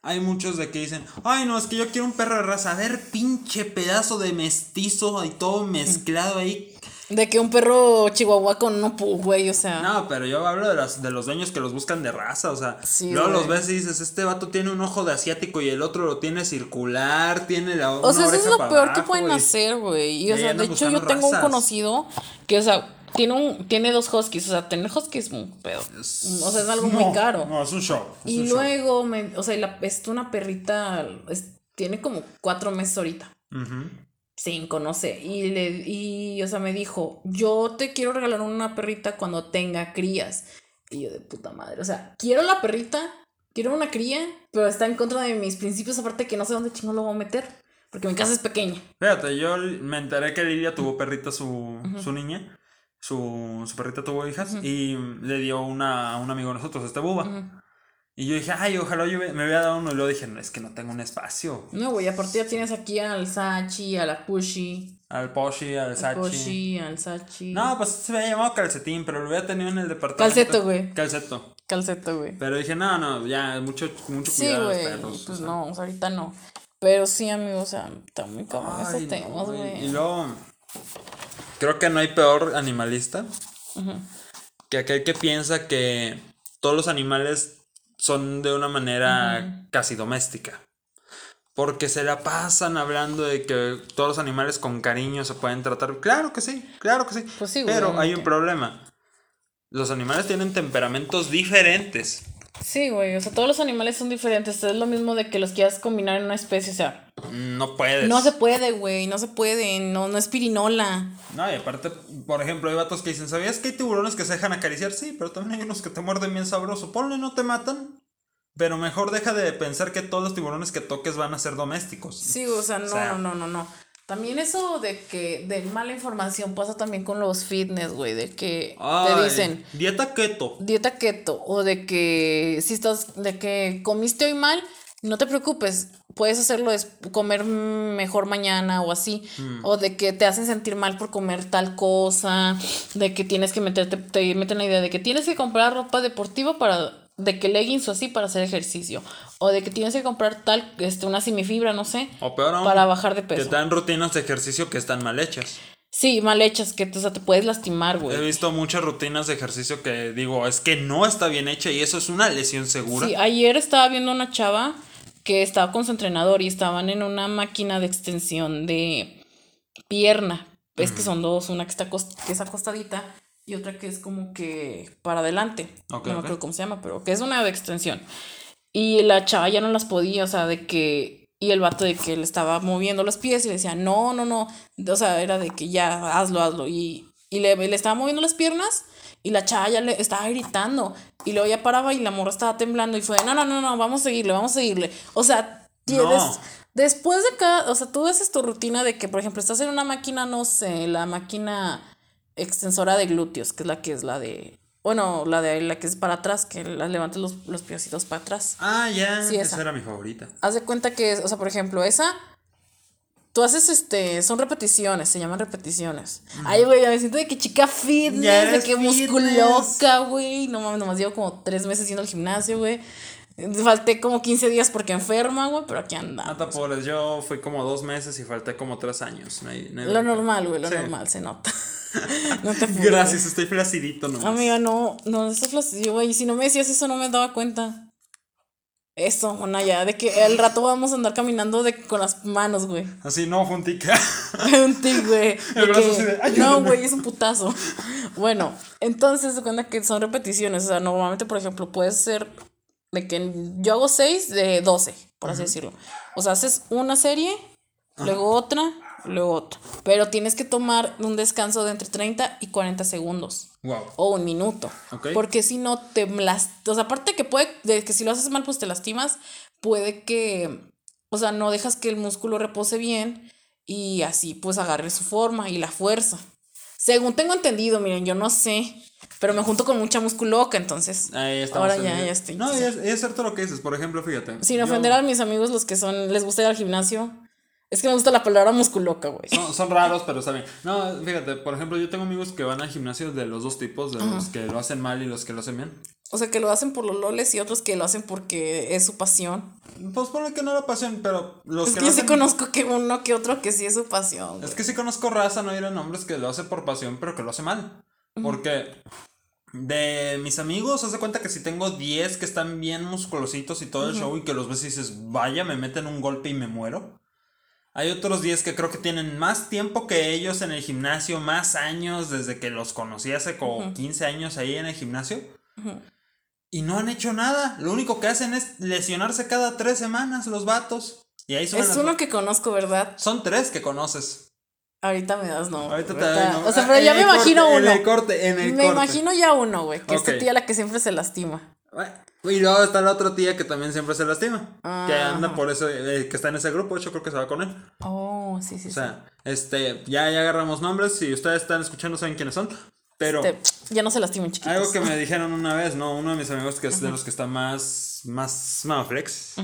hay muchos de que dicen, ay, no, es que yo quiero un perro de raza, a ver, pinche pedazo de mestizo y todo mezclado ahí. De que un perro chihuahua con un pug, güey, o sea. No, pero yo hablo de, las, de los dueños que los buscan de raza, o sea, Sí, luego los ves y dices, este vato tiene un ojo de asiático y el otro lo tiene circular, tiene la O sea, eso es lo peor que pueden hacer hacer, güey. Y, o sea, de hecho, yo tengo un conocido que, o sea, tiene, un, tiene dos huskies. O sea, tener huskies es un pedo. O sea, es algo muy caro. No, es un show. es y un show. luego, me, o sea, la, es una perrita, es- tiene como cuatro meses ahorita. Ujú. Cinco, no sé. Y, le, y, o sea, me dijo, yo te quiero regalar una perrita cuando tenga crías. Y yo de puta madre. O sea, quiero la perrita, quiero una cría, pero está en contra de mis principios, aparte que no sé dónde chingo lo voy a meter. Porque mi casa es pequeña. Fíjate, yo me enteré que Lilia tuvo perrita su, su niña. Su, su perrita tuvo hijas y le dio una a un amigo de nosotros, este buba. Y yo dije, ay, ojalá yo me hubiera dado uno. Y luego dije, no, es que no tengo un espacio. No, güey, aparte ya tienes aquí al Sachi, a la Pushi, Al Poshi, al al Sachi. Pushi, al Sachi. No, pues se había llamado calcetín, pero lo hubiera tenido en el departamento. Calceto, güey. Calceto. Calceto, güey. Pero dije, no, no, ya, mucho, mucho Sí, cuidado los güey. perros. Pues o sea. no, o sea, ahorita no. Pero sí, amigo, o sea, está muy cabrón esos no, temas, güey. güey. Y luego, creo que no hay peor animalista que aquel que piensa que todos los animales son de una manera casi doméstica. Porque se la pasan hablando de que todos los animales con cariño se pueden tratar. Claro que sí, claro que sí. Pues sí, Pero hay un problema. Los animales tienen temperamentos diferentes. Sí, güey, o sea, todos los animales son diferentes. Es lo mismo de que los quieras combinar en una especie, o sea, No puedes. no se puede, güey, no se puede, no, no es pirinola. No, y aparte, por ejemplo, hay vatos que dicen, ¿sabías que hay tiburones que se dejan acariciar? Sí, pero también hay unos que te muerden bien sabroso. Ponle, no te matan. Pero mejor deja de pensar que todos los tiburones que toques van a ser domésticos. Sí, o sea, no, sea- no, no, no, no. También eso de que de mala información pasa también con los fitness, güey, de que te dicen Dieta keto. dieta keto o de que si estás de que comiste hoy mal, no te preocupes, puedes hacerlo es comer mejor mañana o así, Mm. o de que te hacen sentir mal por comer tal cosa, de que tienes que meterte te meten la idea de que tienes que comprar ropa deportiva para de que leggings o así para hacer ejercicio o de que tienes que comprar tal este una semifibra, no sé, O peor aún, para bajar de peso. te dan rutinas de ejercicio que están mal hechas. Sí, mal hechas que o sea, te puedes lastimar, güey. He visto muchas rutinas de ejercicio que digo, es que no está bien hecha y eso es una lesión segura. Sí, ayer estaba viendo una chava que estaba con su entrenador y estaban en una máquina de extensión de pierna. Es que son dos, una que está que es acostadita y otra que es como que para adelante. Ok, no me ok. acuerdo cómo se llama, pero que es una de extensión. Y la chava ya no las podía, o sea, de que y el vato de que le estaba moviendo los pies y le decía, "No, no, no." O sea, era de que ya hazlo, hazlo y y le, le estaba moviendo las piernas y la chava ya le estaba gritando. Y luego ya paraba y la morra estaba temblando y fue, no, no, no, no, vamos a seguirle, vamos a seguirle. O sea, tienes... No. Después de cada, o sea, tú haces tu rutina de que, por ejemplo, estás en una máquina, no sé, la máquina extensora de glúteos, que es la que es la de. Bueno, la de la que es para atrás, que la levantes los, los piecitos para atrás. Ah, ya. Sí, esa esa. era mi favorita. Haz de cuenta que, es- o sea, por ejemplo, esa. Tú haces este, son repeticiones, se llaman repeticiones. Ay, güey, ya me siento de que chica fitness, de que fitness. musculoca, güey. No mames, nomás llevo como tres meses yendo al gimnasio, güey. Falté como 15 días porque enferma, güey, pero aquí anda. No te apures, yo fui como dos meses y falté como tres años. No hay- no hay Lo bronca. normal, güey, lo Sí. normal, se nota. no te apures. Gracias, estoy flacidito nomás. Amiga, no, no, eso es yo, güey. Si no me decías eso, no me daba cuenta. Eso, una ya, de que al rato vamos a andar caminando de, con las manos, güey. Así, no, juntica. un tic, güey. El brazo que- así de, no, güey, es un putazo. Bueno, entonces se cuenta que son repeticiones. O sea, normalmente, por ejemplo, puedes ser de que yo hago 6 de 12, por así decirlo. O sea, haces una serie, luego otra, luego otra. Pero tienes que tomar un descanso de entre 30 y 40 segundos wow. o un minuto. Ok. Porque si no te las, o sea, aparte que puede, de que si lo haces mal, pues te lastimas, puede que, o sea, no dejas que el músculo repose bien y así pues agarre su forma y la fuerza. Según tengo entendido, miren, yo no sé, pero me junto con mucha musculoca, entonces Ahí ahora ya, ya estoy. No, es, cierto lo que dices. Por ejemplo, fíjate. Sin yo- ofender a mis amigos, los que son, les gusta ir al gimnasio, es que me gusta la palabra musculoca, güey. Son, son raros, pero está bien. No, fíjate, por ejemplo, yo tengo amigos que van al gimnasio de los dos tipos, de los que lo hacen mal y los que lo hacen bien. O sea, que lo hacen por los loles y otros que lo hacen porque es su pasión. Pues ponle que no la pasión, pero los Es que que lo yo sí hacen- conozco que uno que otro que sí es su pasión. güey. Es que sí conozco raza, no diré nombres, que lo hace por pasión, pero que lo hace mal. Porque de mis amigos, haz de cuenta que si tengo 10 que están bien musculositos y todo el show y que los ves y dices, vaya, me meten un golpe y me muero. Hay otros 10 que creo que tienen más tiempo que ellos en el gimnasio, más años desde que los conocí hace como 15 años ahí en el gimnasio. Y no han hecho nada. Lo único que hacen es lesionarse cada tres semanas los vatos. Y ahí son Es uno que conozco, ¿verdad? Son tres que conoces. Ahorita me das no. Ahorita te ¿no? O sea, Ah, pero ya me imagino corte, uno. En el corte, en el me corte. imagino ya uno, güey. Que es tu Ok. tía la que siempre se lastima. Y luego está la otra tía que también siempre se lastima. Que Ajá. anda por eso, eh, que está en ese grupo. Yo creo que se va con él. Oh, sí, sí, O sí. sea, este, ya, ya agarramos nombres. Si ustedes están escuchando, saben quiénes son. Pero Este, ya no se lastimen, chiquitos. algo que me dijeron una vez, ¿no? Uno de mis amigos que es de los que está más, más mamaflex.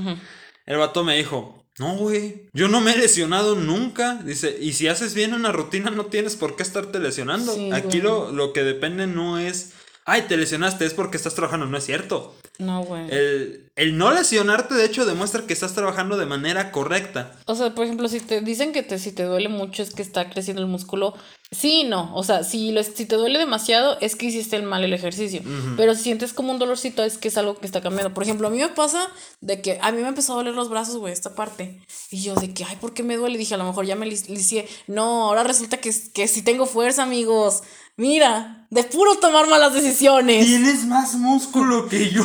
El vato me dijo, no, güey, yo no me he lesionado nunca. Dice, y si haces bien una rutina, no tienes por qué estarte lesionando. Sí, Aquí lo, lo que depende no es, ay, te lesionaste, es porque estás trabajando. No es cierto. No, güey. El, el no lesionarte, de hecho, demuestra que estás trabajando de manera correcta. O sea, por ejemplo, si te dicen que te, si te duele mucho es que está creciendo el músculo. Sí, y no. O sea, si, lo, si te duele demasiado es que hiciste el mal el ejercicio. Pero si sientes como un dolorcito es que es algo que está cambiando. Por ejemplo, a mí me pasa de que a mí me empezó a doler los brazos, güey, esta parte. Y yo de que, ay, ¿por qué me duele? Dije, a lo mejor ya me lis- lisié. No, ahora resulta que, que sí tengo fuerza, amigos. Mira, de puro tomar malas decisiones. Tienes más músculo que yo.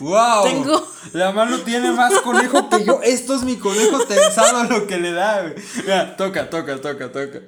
¡Wow! Tengo- La mano tiene más conejo que yo. Esto es mi conejo tensado lo que le da, güey. Mira, toca, toca, toca, toca.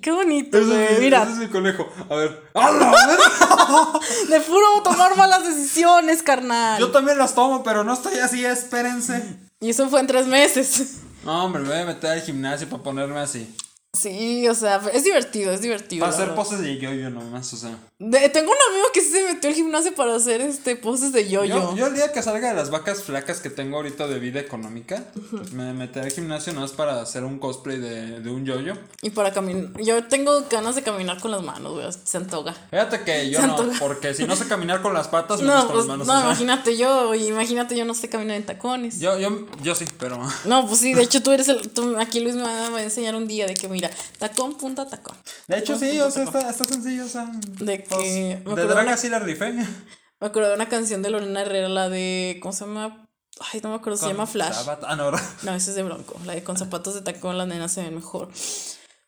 Qué bonito, güey. es, Mira, ese es mi conejo. A ver. ¡A verga! de puro tomar malas decisiones, carnal. Yo también las tomo, pero no estoy así, espérense. Y eso fue en tres meses. No, hombre, me voy a meter al gimnasio para ponerme así. Sí, o sea, es divertido, es divertido. Para hacer verdad. poses de yo-yo nomás, o sea. De- tengo un amigo que sí se metió al gimnasio para hacer este poses de Yo, yo-yo. yo el día que salga de las vacas flacas que tengo ahorita de vida económica, me meteré al gimnasio nomás para hacer un cosplay de, de un yo-yo. Y para caminar. Yo tengo ganas de caminar con las manos, güey. Se antoja. Fíjate que yo no, porque si no sé caminar con las patas, menos No, con pues, las manos. no, o sea, imagínate yo, imagínate yo no sé caminar en tacones. yo, yo, yo sí, pero. No, pues sí, de hecho tú eres el. tú- aquí Luis me va, me a enseñar un día de que, mira, tacón, punta, tacón. De hecho, sí, o sea, está, está sencillo, o sea. De pues, que- me de draga sí la rifé. Me acuerdo de una canción de Lorena Herrera, la de. ¿Cómo se llama? Ay, no me acuerdo, se Con llama Flash. zapato- Ah, no, ¿verdad? No, ese es de Bronco. La de con zapatos de tacón, las nenas se ven mejor.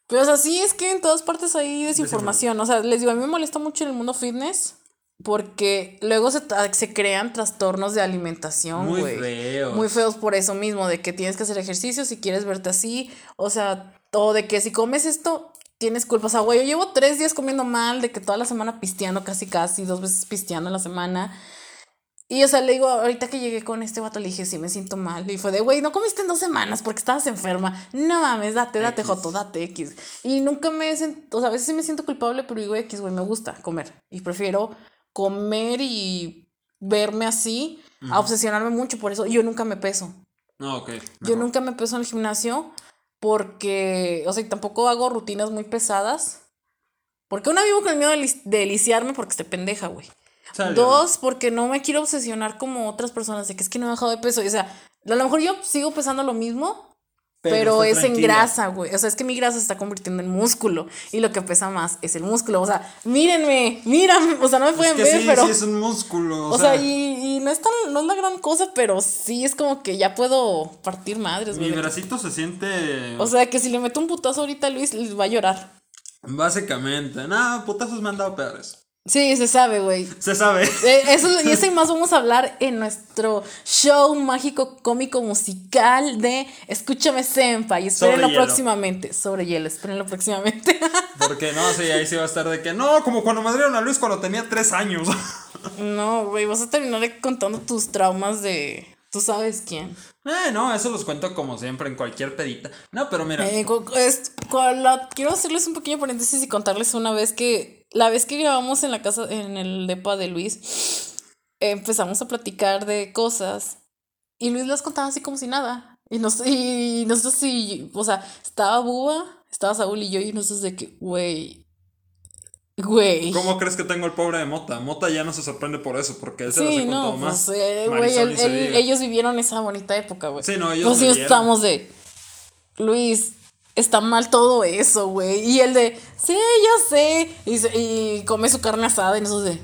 Pero, o sea, sí es que en todas partes hay desinformación. O sea, les digo, a mí me molesta mucho en el mundo fitness porque luego se, se crean trastornos de alimentación, Muy güey. feos. Muy feos por eso mismo, de que tienes que hacer ejercicio si quieres verte así. O sea, todo de que si comes esto, tienes culpa. O sea, güey, yo llevo tres días comiendo mal, de que toda la semana pisteando, casi casi, dos veces pisteando la semana. Y, o sea, le digo, ahorita que llegué con este vato, le dije, sí, me siento mal. Y fue de, güey, no comiste en dos semanas porque estabas enferma. No mames, date, date, X. Joto, date, X. Y nunca me siento, o sea, a veces sí me siento culpable, pero digo, X, güey, me gusta comer. Y prefiero comer y verme así a obsesionarme mucho por eso. Yo nunca me peso. No, ok. Yo nunca me peso en el gimnasio porque, o sea, tampoco hago rutinas muy pesadas. Porque una vivo con el miedo de, lis- de lisiarme porque estoy pendeja, güey. Dos, porque no me quiero obsesionar como otras personas de que es que no he bajado de peso. O sea, a lo mejor yo sigo pesando lo mismo, pero, es en grasa, güey. O sea, es que mi grasa se está convirtiendo en músculo. Y lo que pesa más es el músculo. O sea, mírenme, mírame. O sea, no me Es pueden que ver, sí, pero. sí es un músculo. O sea, y, y no es tan, no es la gran cosa, pero sí es como que ya puedo partir madres, Mi güey. bracito se siente. O sea, que si le meto un putazo ahorita a Luis, va a llorar. básicamente. No, putazos me han dado peores. Sí, se sabe, güey. Se sabe. Eh, Eso, y eso y más vamos a hablar en nuestro show mágico cómico musical de Escúchame Senpai. Espérenlo Sobre próximamente. Sobre hielo, espérenlo próximamente. Porque no, sí, ahí sí va a estar de que no, como cuando me dieron a Luis cuando tenía tres años. no, güey, vas a terminar contando tus traumas de. Tú sabes quién. eh, no, eso los cuento como siempre en cualquier pedita. No, pero mira. Eh, es- quiero hacerles un pequeño paréntesis y contarles una vez que. La vez que grabamos en la casa, en el depa de Luis, empezamos a platicar de cosas y Luis las contaba así como si nada. Y, nos, y nosotros sí, o sea, estaba Buba, estaba Saúl y yo y nosotros de que, güey, güey. ¿Cómo crees que tengo el pobre de Mota? Mota ya no se sorprende por eso, porque él se las he contado no, más. pues, eh, güey, él- ellos vivieron esa bonita época, güey. Sí, no, ellos Nosotros vivieron. estamos de, Luis, está mal todo eso, güey. Y él de, sí, yo sé. Y, y come su carne asada y nosotros de,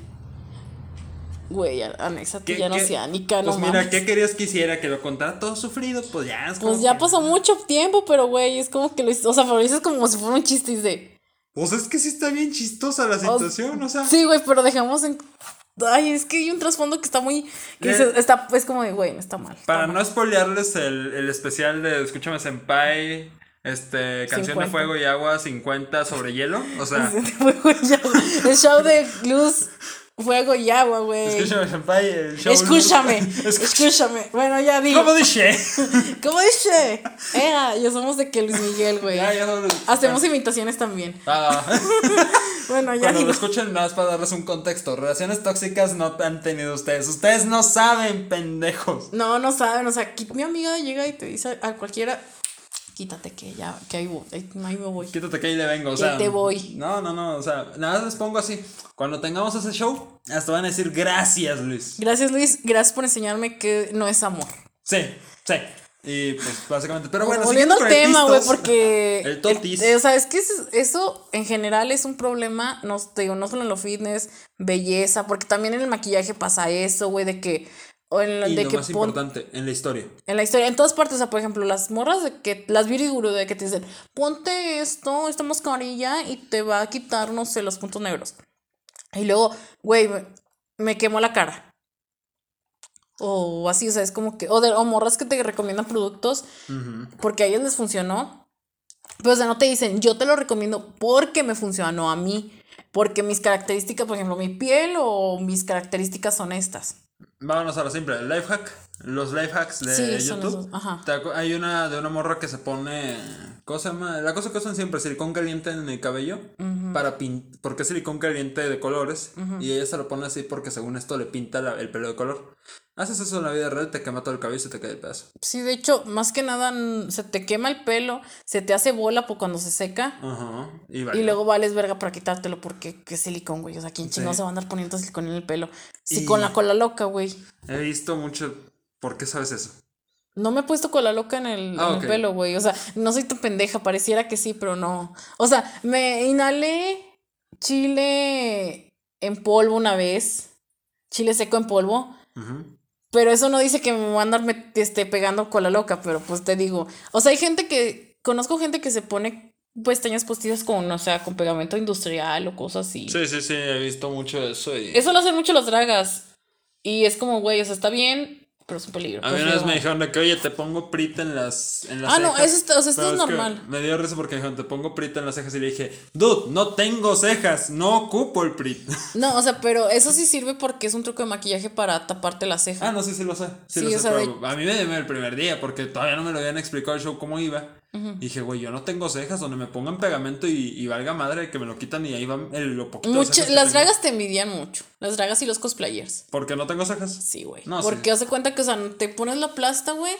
güey, anéxate ¿Qué- ya no oceánica, no Pues mira, mames. ¿qué querías que hiciera? Que lo contara todo sufrido, pues ya es como Pues ya que- pasó mucho tiempo, pero güey, es como que lo o sea, pero lo dices como si fuera un chiste de, Pues es que sí está bien chistosa la situación, o sea. sí, güey, pero dejamos en... Ay, es que hay un trasfondo que está muy... Que Eh, dices, está, es como de, güey, no está mal. está Para mal". no spoilearles el, el especial de Escúchame Senpai, este, Canción 50. de Fuego y Agua 50 sobre hielo, o sea. El show de luz, fuego y agua, güey. Escúchame Senpai, el show... Escúchame, escúchame. Bueno, ya digo. ¿Cómo dije? ¿Cómo dice? Ea, ya somos de que Luis Miguel, güey. Ya, ya no- Hacemos imitaciones también. Ah, Bueno, ya cuando digo. lo escuchen, nada más para darles un contexto. Relaciones tóxicas no han tenido ustedes. Ustedes no saben, pendejos. No, no saben. O sea, aquí mi amiga llega y te dice a cualquiera, quítate que ya, que ahí, voy, ahí, me voy. Quítate que ahí le vengo, o Que sea. te voy. No, no, no, o sea, nada más les pongo así. Cuando tengamos ese show, hasta van a decir gracias, Luis. Gracias, Luis. Gracias por enseñarme que no es amor. Sí, sí. Y pues básicamente, pero bueno, Volviendo al tema, güey, porque. El totis. eh, o sea, es que eso, en general es un problema, no, te digo, no solo en lo fitness, belleza, porque también en el maquillaje pasa eso, güey, de que. O en lo, Y de lo que más pon- importante, en la historia. En la historia, en todas partes, o sea, por ejemplo, las morras de que, las beauty guru de que te dicen, ponte esto, esta mascarilla y te va a quitar, no sé, los puntos negros. Y luego, güey, me, me quemó la cara. O así, o sea, es como que, o, de, o morras que te recomiendan productos porque a ellos les funcionó. Pero, o sea, no te dicen, yo te lo recomiendo porque me funcionó a mí. Porque mis características, por ejemplo, mi piel o mis características son estas. Vámonos a lo simple, el life hack. Los life hacks de Sí, son YouTube. esos, ajá. Hay una de una morra que se pone. ¿Cómo se llama? La cosa que usan siempre, silicón caliente en el cabello. Para pin Porque es silicón caliente de colores. Y ella se lo pone así porque según esto le pinta la- el pelo de color. Haces eso en la vida real, te quema todo el cabello y se te cae el pedazo. Sí, de hecho, más que nada se te quema el pelo, se te hace bola por cuando se seca Ajá. Y, y vale. luego vales verga para quitártelo porque qué silicón, güey. O sea, ¿quién chingado Sí. se va a andar poniendo silicón en el pelo? Sí, Y- con la cola loca, güey. He visto mucho. ¿Por qué sabes eso? No me he puesto cola loca en el, Ah, en ok. el pelo, güey. O sea, no soy tan pendeja, pareciera que sí, pero no. O sea, me inhalé chile en polvo una vez, chile seco en polvo. Pero eso no dice que me va a andar este, pegando cola loca, pero pues te digo. O sea, hay gente que. Conozco gente que se pone pestañas postizas con, o sea, con pegamento industrial o cosas así. Sí, sí, sí, he visto mucho eso. Y... Eso lo hacen mucho las dragas. Y es como, güey, o sea, está bien, pero es un peligro. A mí una vez me dijeron de que, oye, te pongo prita en las, en las Ah, no, cejas. eso está- o sea, esto Pero es normal. Me dio risa porque me dijeron, te pongo prita en las cejas. Y le dije, dude, no tengo cejas, no ocupo el prit. No, o sea, pero eso sí sirve porque es un truco de maquillaje para taparte la ceja. ah, no, sí, sí lo sé. Sí, Sí, lo sé, pero a mí me dio el primer día porque todavía no me lo habían explicado el show cómo iba. Y dije, güey, yo no tengo cejas donde me pongan pegamento y, y valga madre que me lo quitan y ahí va el, lo poquito de cejas las dragas te envidian mucho. Las dragas y los cosplayers. ¿Por qué no tengo cejas? Sí, güey. No, porque sí. hace cuenta que, o sea, te pones la plasta, güey,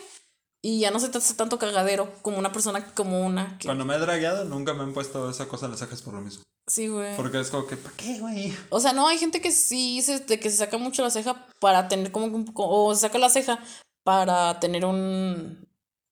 y ya no se te hace tanto cagadero como una persona como una. que- Cuando me he dragueado, nunca me han puesto esa cosa en las cejas por lo mismo. Sí, güey. Porque es como que, ¿para qué, güey? O sea, no, hay gente que sí se, de que se saca mucho la ceja para tener como, un- o se saca la ceja para tener un,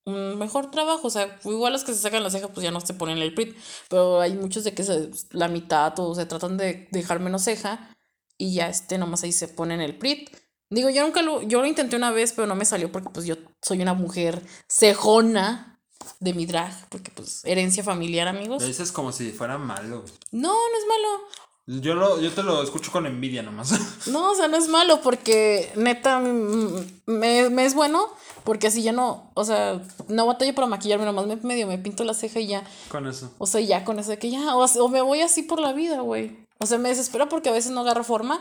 un mejor trabajo. O sea, igual los que se sacan la ceja, pues ya no se ponen el prit. Pero hay muchos de que se, la mitad o se tratan de dejar menos ceja y ya este nomás ahí se ponen el prit. Digo, yo nunca lo, yo lo intenté una vez, pero no me salió porque pues yo soy una mujer cejona de mi drag, porque pues herencia familiar, amigos. Lo dices como si fuera malo. No, no es malo. Yo, lo, yo te lo escucho con envidia nomás. No, o sea, no es malo porque neta me, me es bueno porque así ya no, o sea, no batallo para maquillarme, nomás me medio me pinto la ceja y ya. con eso. O sea, ya con eso de que ya, o, o me voy así por la vida, güey. O sea, me desespera porque a veces no agarro forma,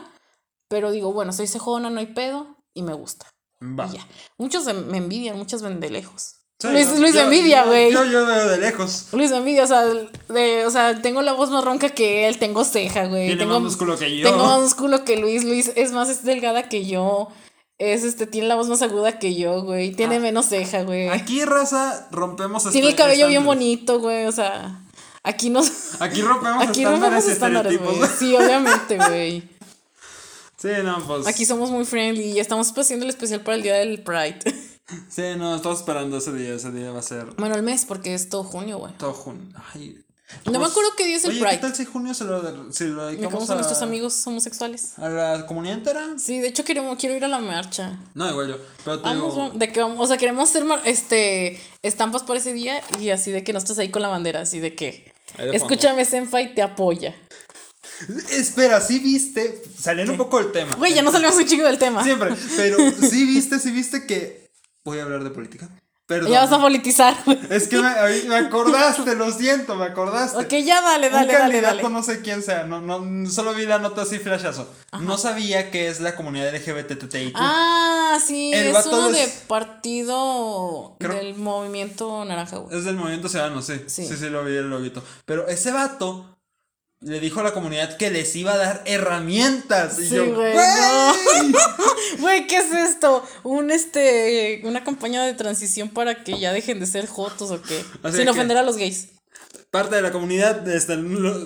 pero digo, bueno, soy cejona, no hay pedo y me gusta. Va. Y ya. Muchos me envidian, muchos ven de lejos. Sí, Luis, Luis yo- envidia, güey. Yo, yo veo de lejos. Luis me envidia, o sea, de, o sea, tengo la voz más ronca que él, tengo ceja, güey. Tiene tengo, más músculo que yo. Tengo más músculo que Luis. Luis es más es delgada que yo. Es este, tiene la voz más aguda que yo, güey. Tiene Ah. menos ceja, güey. Aquí, raza, rompemos Tiene el cabello bien estándares. bonito, güey. O sea, aquí nos. Aquí rompemos Aquí estándares rompemos estándares, güey. Sí, obviamente, güey. Sí, no, pues. Aquí somos muy friendly y estamos haciendo el especial para el día del Pride. Sí, no, estamos esperando ese día. Ese día va a ser bueno, el mes, porque es todo junio, güey. todo junio. Ay. No me acuerdo qué día es el Oye, Pride. ¿qué tal si junio se lo, si lo dedicamos a, a nuestros amigos homosexuales. a la comunidad entera? Sí, de hecho queremos, quiero ir a la marcha. No, igual yo. Pero te Vamos, digo, de que vamos, o sea, queremos hacer este estampas por ese día y así de que nosotros ahí con la bandera, así de que escúchame Senpai te apoya. Espera, sí viste, saliendo un poco del tema. Güey, ya no salimos un chingo del tema. Siempre, pero sí viste, sí viste que voy a hablar de política. Perdón. Ya vas a politizar. güey. Es que me, acordaste, lo siento, me acordaste. ok, ya dale, Un dale, dale, candidato, dale. no sé quién sea, no, no, solo vi la nota así flashazo. No sabía que es la comunidad LGBTTIQ. Ah, sí, El es uno de- de partido Creo- del movimiento naranja, güey. Es del movimiento ciudadano, sí. sí. Sí. Sí, lo vi el loguito. Pero ese vato le dijo a la comunidad que les iba a dar herramientas. Y yo, güey, "Güey". ¿qué es esto? Un este una campaña de transición para que ya dejen de ser jotos o qué. Sin que- ofender a los gays. Parte de la comunidad este,